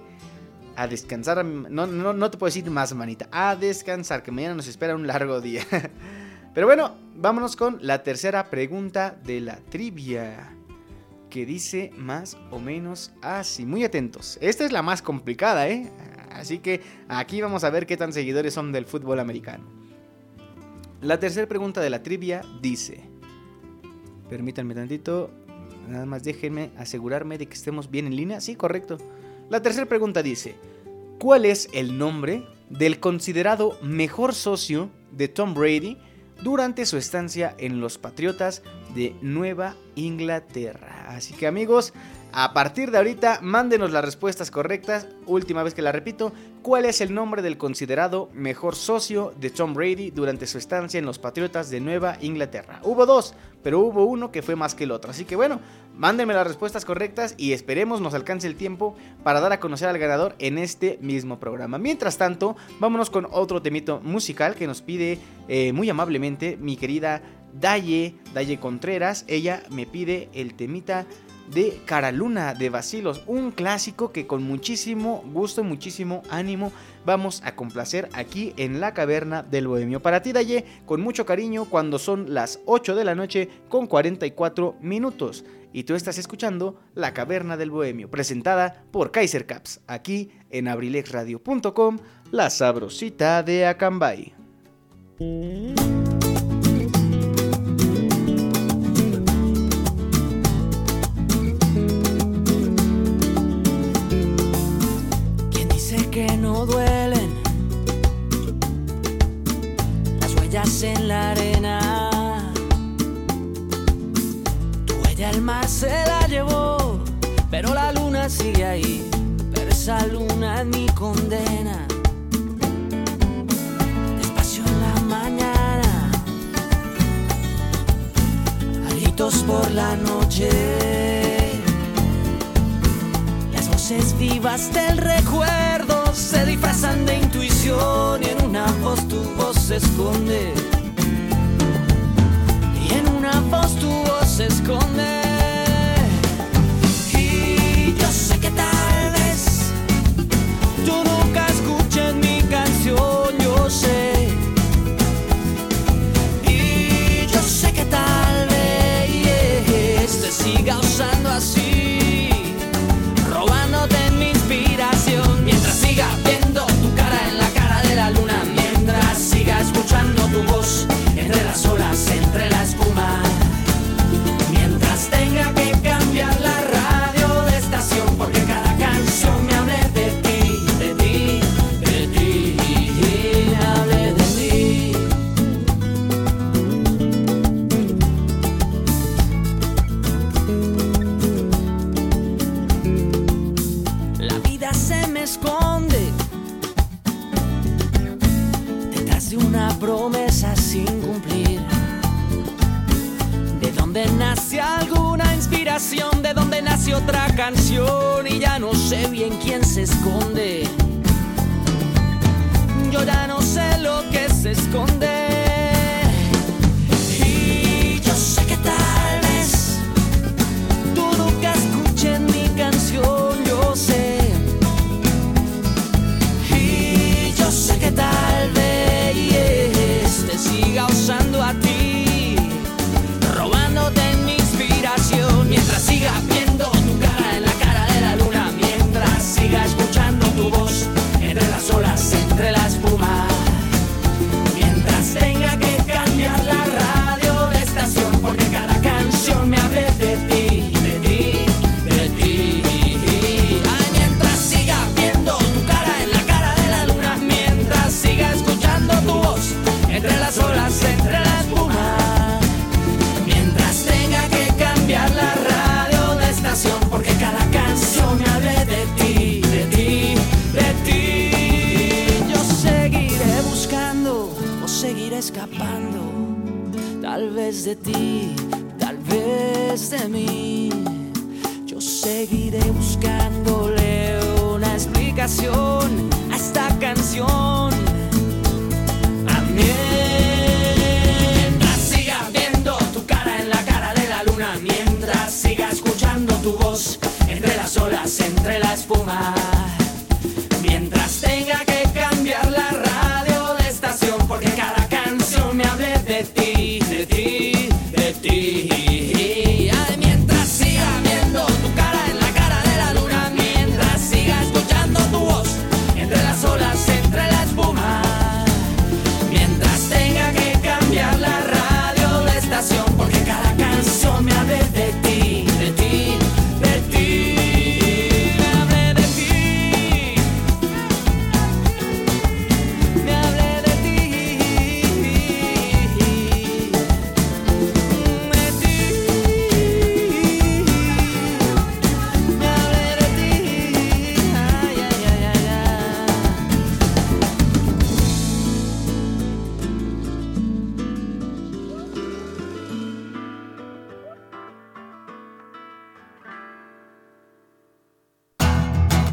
A descansar. No, no, no te puedo decir más, manita. A descansar. Que mañana nos espera un largo día. Pero bueno, vámonos con la tercera pregunta de la trivia. Que dice más o menos así. Muy atentos. Esta es la más complicada, ¿eh? Así que aquí vamos a ver qué tan seguidores son del fútbol americano. La tercera pregunta de la trivia dice, permítanme tantito, nada más déjenme asegurarme de que estemos bien en línea. Sí, correcto. La tercera pregunta dice, ¿cuál es el nombre del considerado mejor socio de Tom Brady durante su estancia en los Patriotas de Nueva Inglaterra? Así que amigos, a partir de ahorita, mándenos las respuestas correctas. Última vez que la repito, ¿cuál es el nombre del considerado mejor socio de Tom Brady durante su estancia en los Patriotas de Nueva Inglaterra? Hubo dos, pero hubo uno que fue más que el otro. Así que bueno, mándenme las respuestas correctas y esperemos nos alcance el tiempo para dar a conocer al ganador en este mismo programa. Mientras tanto, vámonos con otro temito musical que nos pide eh, muy amablemente mi querida Daye, Daye Contreras. Ella me pide el temita de Caraluna de Basilos, un clásico que con muchísimo gusto y muchísimo ánimo vamos a complacer aquí en la caverna del Bohemio. Para ti, Daye, con mucho cariño cuando son las 8 de la noche con 44 minutos. Y tú estás escuchando La Caverna del Bohemio, presentada por Kaiser Caps, aquí en abrilexradio.com, la sabrosita de Acambay. Sigue ahí. Luna es mi condena. Despacio en la mañana, a gritos por la noche. Las voces vivas del recuerdo se disfrazan de intuición y en una voz tu voz se esconde. Y en una voz tu voz se esconde.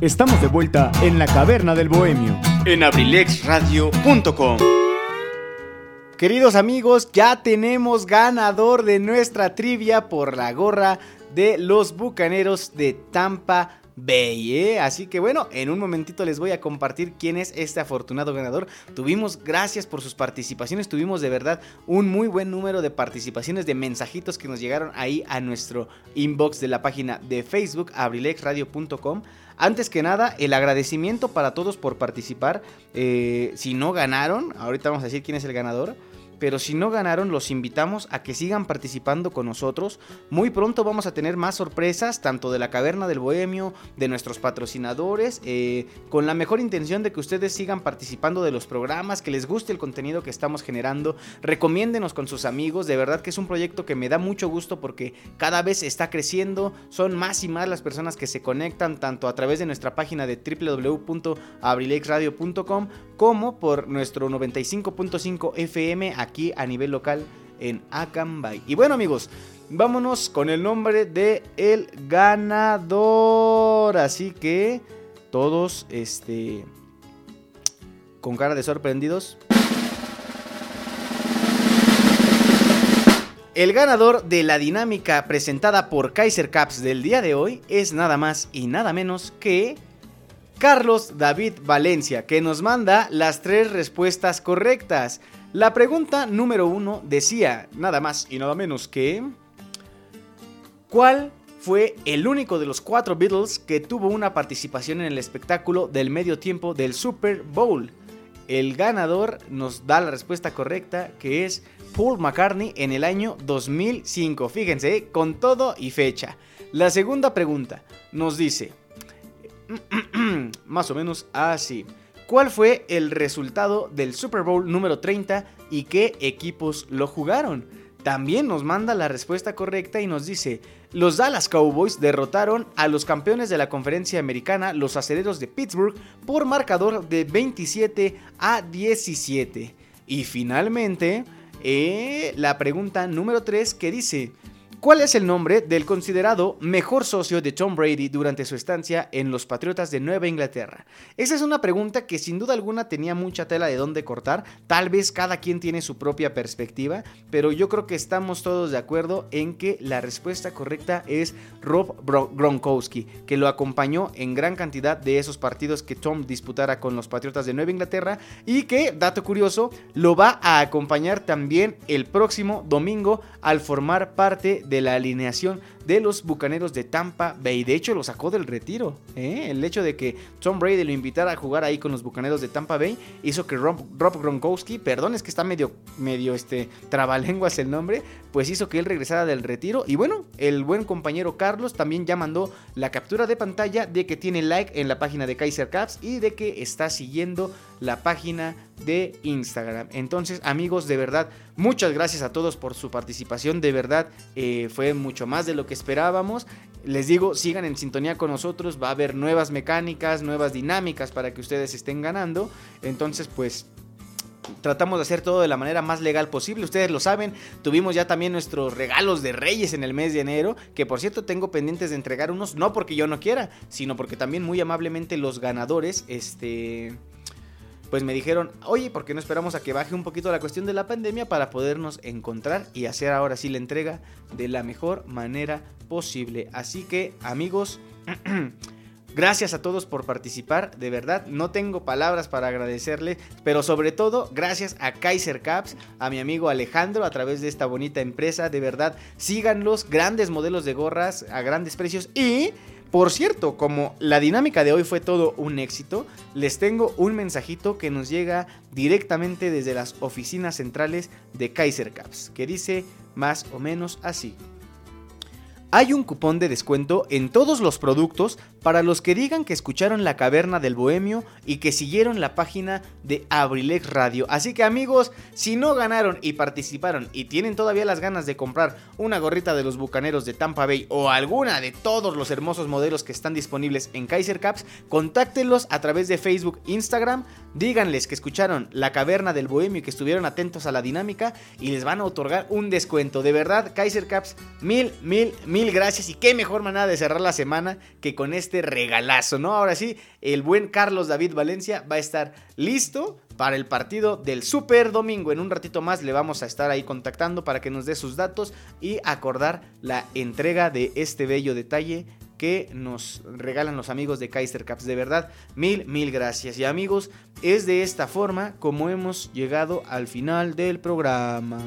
Estamos de vuelta en la caverna del bohemio. En abrilexradio.com. Queridos amigos, ya tenemos ganador de nuestra trivia por la gorra de los Bucaneros de Tampa Bay, ¿eh? Así que bueno, en un momentito les voy a compartir quién es este afortunado ganador. Tuvimos, gracias por sus participaciones, tuvimos de verdad un muy buen número de participaciones, de mensajitos que nos llegaron ahí a nuestro inbox de la página de Facebook, abrilexradio.com. Antes que nada, el agradecimiento para todos por participar. Eh, si no ganaron, ahorita vamos a decir quién es el ganador. Pero si no ganaron, los invitamos a que sigan participando con nosotros. Muy pronto vamos a tener más sorpresas, tanto de la Caverna del Bohemio, de nuestros patrocinadores, eh, con la mejor intención de que ustedes sigan participando de los programas, que les guste el contenido que estamos generando. Recomiéndenos con sus amigos, de verdad que es un proyecto que me da mucho gusto porque cada vez está creciendo. Son más y más las personas que se conectan, tanto a través de nuestra página de www.abrilexradio.com como por nuestro 95.5 FM a nivel local en Acambay. Y bueno amigos, vámonos con el nombre de el ganador. Así que todos este con cara de sorprendidos. El ganador de la dinámica presentada por Kaiser Caps del día de hoy es nada más y nada menos que Carlos David Valencia, que nos manda las tres respuestas correctas. La pregunta número uno decía nada más y nada menos que... ¿Cuál fue el único de los cuatro Beatles que tuvo una participación en el espectáculo del medio tiempo del Super Bowl? El ganador nos da la respuesta correcta, que es Paul McCartney en el año 2005. Fíjense, ¿eh? con todo y fecha. La segunda pregunta nos dice, más o menos así. ¿Cuál fue el resultado del Super Bowl número 30 y qué equipos lo jugaron? También nos manda la respuesta correcta y nos dice, los Dallas Cowboys derrotaron a los campeones de la conferencia americana, los aceleros de Pittsburgh, por marcador de 27 a 17. Y finalmente, eh, la pregunta número 3 que dice, ¿Cuál es el nombre del considerado mejor socio de Tom Brady durante su estancia en los Patriotas de Nueva Inglaterra? Esa es una pregunta que sin duda alguna tenía mucha tela de dónde cortar. Tal vez cada quien tiene su propia perspectiva, pero yo creo que estamos todos de acuerdo en que la respuesta correcta es Rob Gronkowski, que lo acompañó en gran cantidad de esos partidos que Tom disputara con los Patriotas de Nueva Inglaterra y que, dato curioso, lo va a acompañar también el próximo domingo al formar parte de la alineación de los Bucaneros de Tampa Bay. De hecho, lo sacó del retiro. ¿eh? El hecho de que Tom Brady lo invitara a jugar ahí con los Bucaneros de Tampa Bay hizo que Rob, Rob Gronkowski, perdón, es que está medio, medio este, trabalenguas el nombre, pues hizo que él regresara del retiro. Y bueno, el buen compañero Carlos también ya mandó la captura de pantalla de que tiene like en la página de Kaiser Caps y de que está siguiendo la página de Instagram. Entonces, amigos, de verdad, muchas gracias a todos por su participación. De verdad, eh, fue mucho más de lo que esperábamos. Les digo, sigan en sintonía con nosotros. Va a haber nuevas mecánicas, nuevas dinámicas para que ustedes estén ganando. Entonces, pues tratamos de hacer todo de la manera más legal posible. Ustedes lo saben, tuvimos ya también nuestros regalos de Reyes en el mes de enero, que por cierto tengo pendientes de entregar unos, no porque yo no quiera, sino porque también muy amablemente los ganadores, este... Pues me dijeron, oye, ¿por qué no esperamos a que baje un poquito la cuestión de la pandemia para podernos encontrar y hacer ahora sí la entrega de la mejor manera posible? Así que, amigos, Gracias a todos por participar, de verdad no tengo palabras para agradecerles, pero sobre todo gracias a Kaiser Caps, a mi amigo Alejandro a través de esta bonita empresa, de verdad síganlos, grandes modelos de gorras a grandes precios y... Por cierto, como la dinámica de hoy fue todo un éxito, les tengo un mensajito que nos llega directamente desde las oficinas centrales de Kaiser Caps, que dice más o menos así. Hay un cupón de descuento en todos los productos para los que digan que escucharon la caverna del bohemio y que siguieron la página de Abrilex Radio. Así que amigos, si no ganaron y participaron y tienen todavía las ganas de comprar una gorrita de los bucaneros de Tampa Bay o alguna de todos los hermosos modelos que están disponibles en Kaiser Caps, contáctenlos a través de Facebook, Instagram, díganles que escucharon la caverna del bohemio y que estuvieron atentos a la dinámica y les van a otorgar un descuento. De verdad, Kaiser Caps, mil, mil, mil gracias y qué mejor manera de cerrar la semana que con este regalazo, ¿no? Ahora sí, el buen Carlos David Valencia va a estar listo para el partido del Super Domingo. En un ratito más le vamos a estar ahí contactando para que nos dé sus datos y acordar la entrega de este bello detalle que nos regalan los amigos de Kaiser Caps. De verdad, mil, mil gracias. Y amigos, es de esta forma como hemos llegado al final del programa.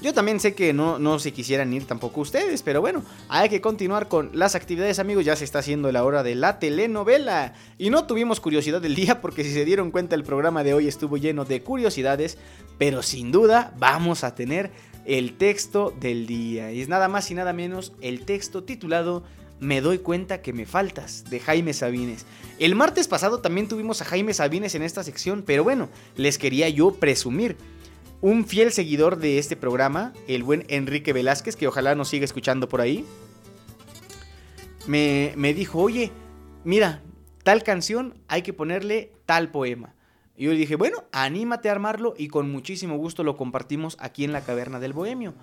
Yo también sé que no, no se quisieran ir tampoco ustedes, pero bueno, hay que continuar con las actividades amigos, ya se está haciendo la hora de la telenovela. Y no tuvimos curiosidad del día porque si se dieron cuenta el programa de hoy estuvo lleno de curiosidades, pero sin duda vamos a tener el texto del día. Y es nada más y nada menos el texto titulado Me doy cuenta que me faltas, de Jaime Sabines. El martes pasado también tuvimos a Jaime Sabines en esta sección, pero bueno, les quería yo presumir. Un fiel seguidor de este programa, el buen Enrique Velázquez, que ojalá nos siga escuchando por ahí, me, me dijo, oye, mira, tal canción hay que ponerle tal poema. Y yo le dije, bueno, anímate a armarlo y con muchísimo gusto lo compartimos aquí en la Caverna del Bohemio.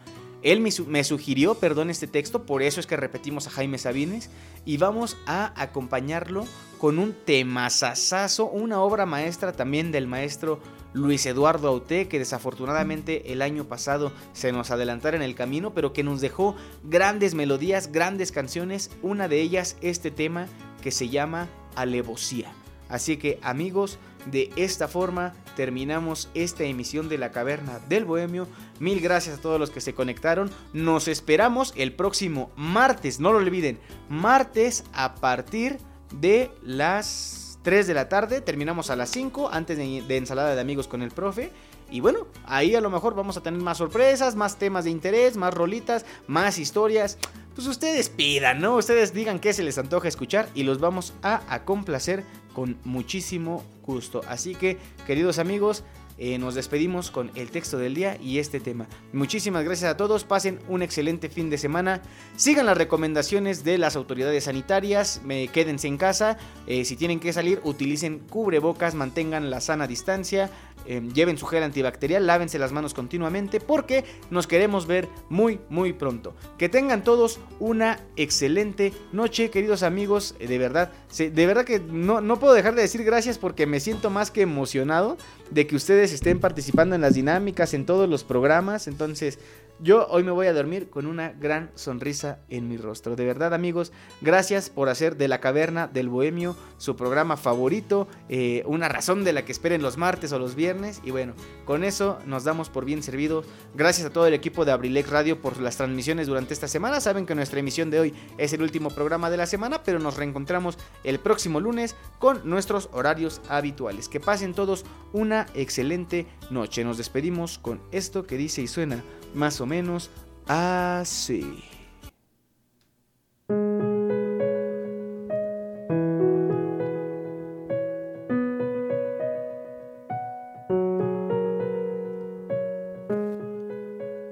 Él me, su- me sugirió, perdón, este texto, por eso es que repetimos a Jaime Sabines y vamos a acompañarlo con un temazazazo, una obra maestra también del maestro Luis Eduardo Auté, que desafortunadamente el año pasado se nos adelantara en el camino, pero que nos dejó grandes melodías, grandes canciones, una de ellas este tema que se llama Alevosía. Así que amigos, de esta forma terminamos esta emisión de la Caverna del Bohemio. Mil gracias a todos los que se conectaron. Nos esperamos el próximo martes, no lo olviden, martes a partir de las 3 de la tarde. Terminamos a las 5 antes de, ensalada de amigos con el profe. Y bueno, ahí a lo mejor vamos a tener más sorpresas, más temas de interés, más rolitas, más historias. Pues ustedes pidan, ¿no? Ustedes digan qué se les antoja escuchar y los vamos a, a complacer con muchísimo gusto. Así que, queridos amigos, eh, nos despedimos con el texto del día y este tema. Muchísimas gracias a todos, pasen un excelente fin de semana, sigan las recomendaciones de las autoridades sanitarias, me, quédense en casa, eh, si tienen que salir utilicen cubrebocas, mantengan la sana distancia, eh, lleven su gel antibacterial, lávense las manos continuamente porque nos queremos ver muy muy pronto. Que tengan todos una excelente noche, queridos amigos, eh, de verdad, de verdad que no, no puedo dejar de decir gracias porque me siento más que emocionado de que ustedes estén participando en las dinámicas, en todos los programas, entonces yo hoy me voy a dormir con una gran sonrisa en mi rostro. De verdad, amigos, gracias por hacer de la caverna del bohemio su programa favorito, eh, una razón de la que esperen los martes o los viernes. Y bueno, con eso nos damos por bien servidos. Gracias a todo el equipo de Abrilec Radio por las transmisiones durante esta semana. Saben que nuestra emisión de hoy es el último programa de la semana, pero nos reencontramos el próximo lunes con nuestros horarios habituales. Que pasen todos una excelente noche. Nos despedimos con esto que dice y suena más o menos así.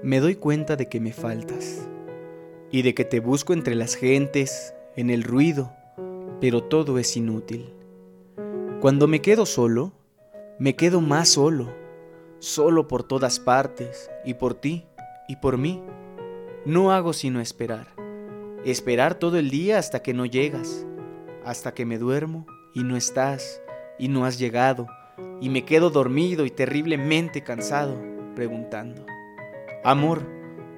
Me doy cuenta de que me faltas y de que te busco entre las gentes, en el ruido, pero todo es inútil. Cuando me quedo solo, me quedo más solo, solo por todas partes, y por ti, y por mí. No hago sino esperar, esperar todo el día hasta que no llegas, hasta que me duermo y no estás, y no has llegado, y me quedo dormido y terriblemente cansado, preguntando. Amor,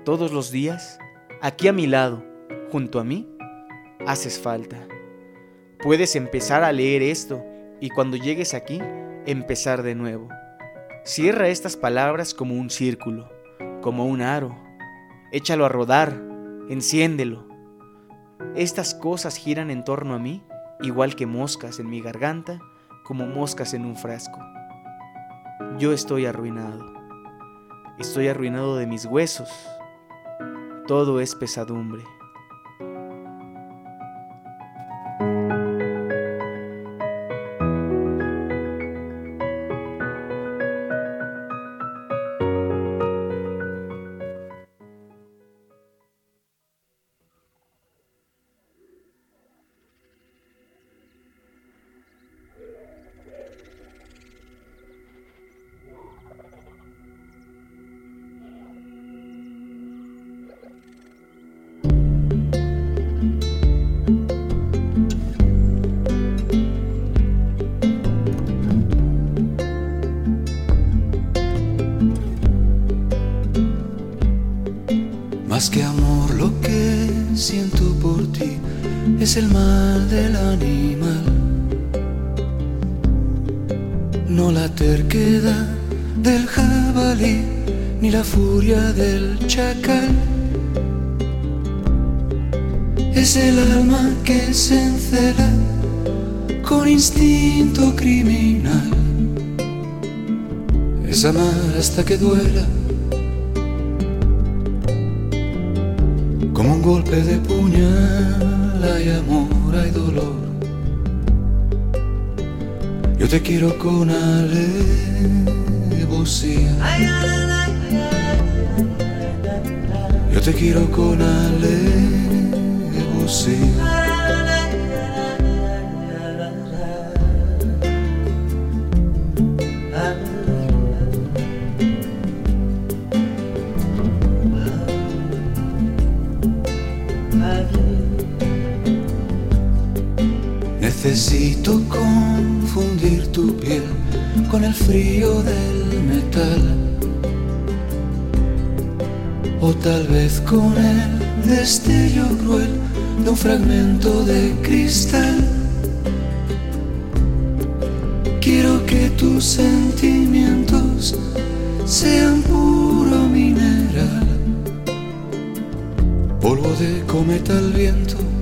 todos los días, aquí a mi lado, junto a mí, haces falta. Puedes empezar a leer esto y cuando llegues aquí, empezar de nuevo. Cierra estas palabras como un círculo, como un aro. Échalo a rodar, enciéndelo. Estas cosas giran en torno a mí, igual que moscas en mi garganta, como moscas en un frasco. Yo estoy arruinado. Estoy arruinado de mis huesos. Todo es pesadumbre. Yo te quiero con alevosía. Yo te quiero con alevosía. Necesito confundir tu piel con el frío del metal. O tal vez con el destello cruel de un fragmento de cristal. Quiero que tus sentimientos sean puro mineral, polvo de cometa al viento.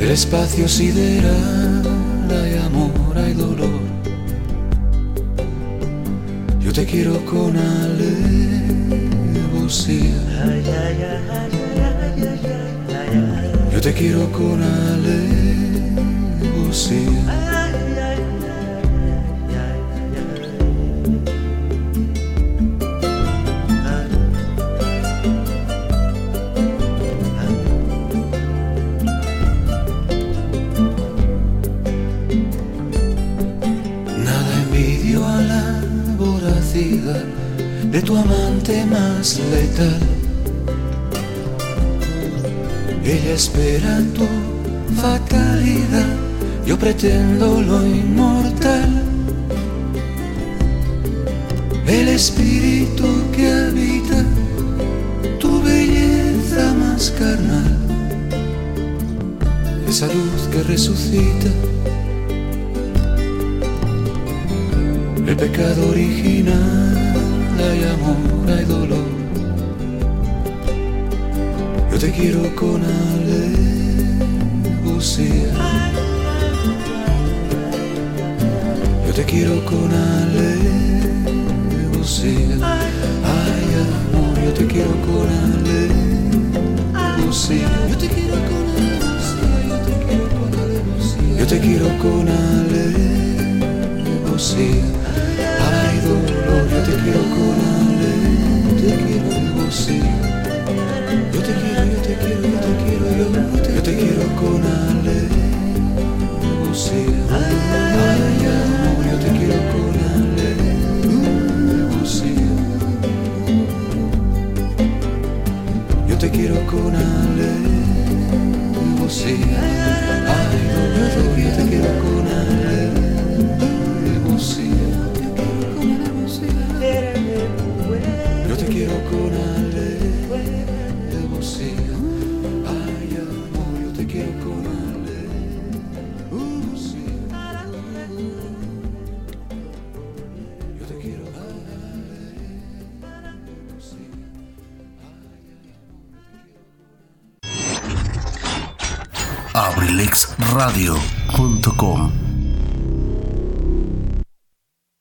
Del espacio sideral hay amor, hay dolor. Yo te quiero con alevosía. Yo te quiero con alevosía. Más letal. Ella espera tu fatalidad, yo pretendo lo inmortal. El espíritu que habita tu belleza más carnal, esa luz que resucita. El pecado original, hay amor, hay dolor. Yo te quiero con alevosía. Yo te quiero con alevosía. Ay, amor, yo te quiero con alevosía. Yo te quiero con alevosía. Yo te quiero con alevosía. Ay, dolor, yo te quiero con alevosía. Yo te quiero, yo te quiero, yo te quiero, yo te, yo te quiero con alevosía. Ay, amor, yo te quiero con alevosía. Yo te quiero con alevosía. Ay, dolor, yo te quiero con alevosía.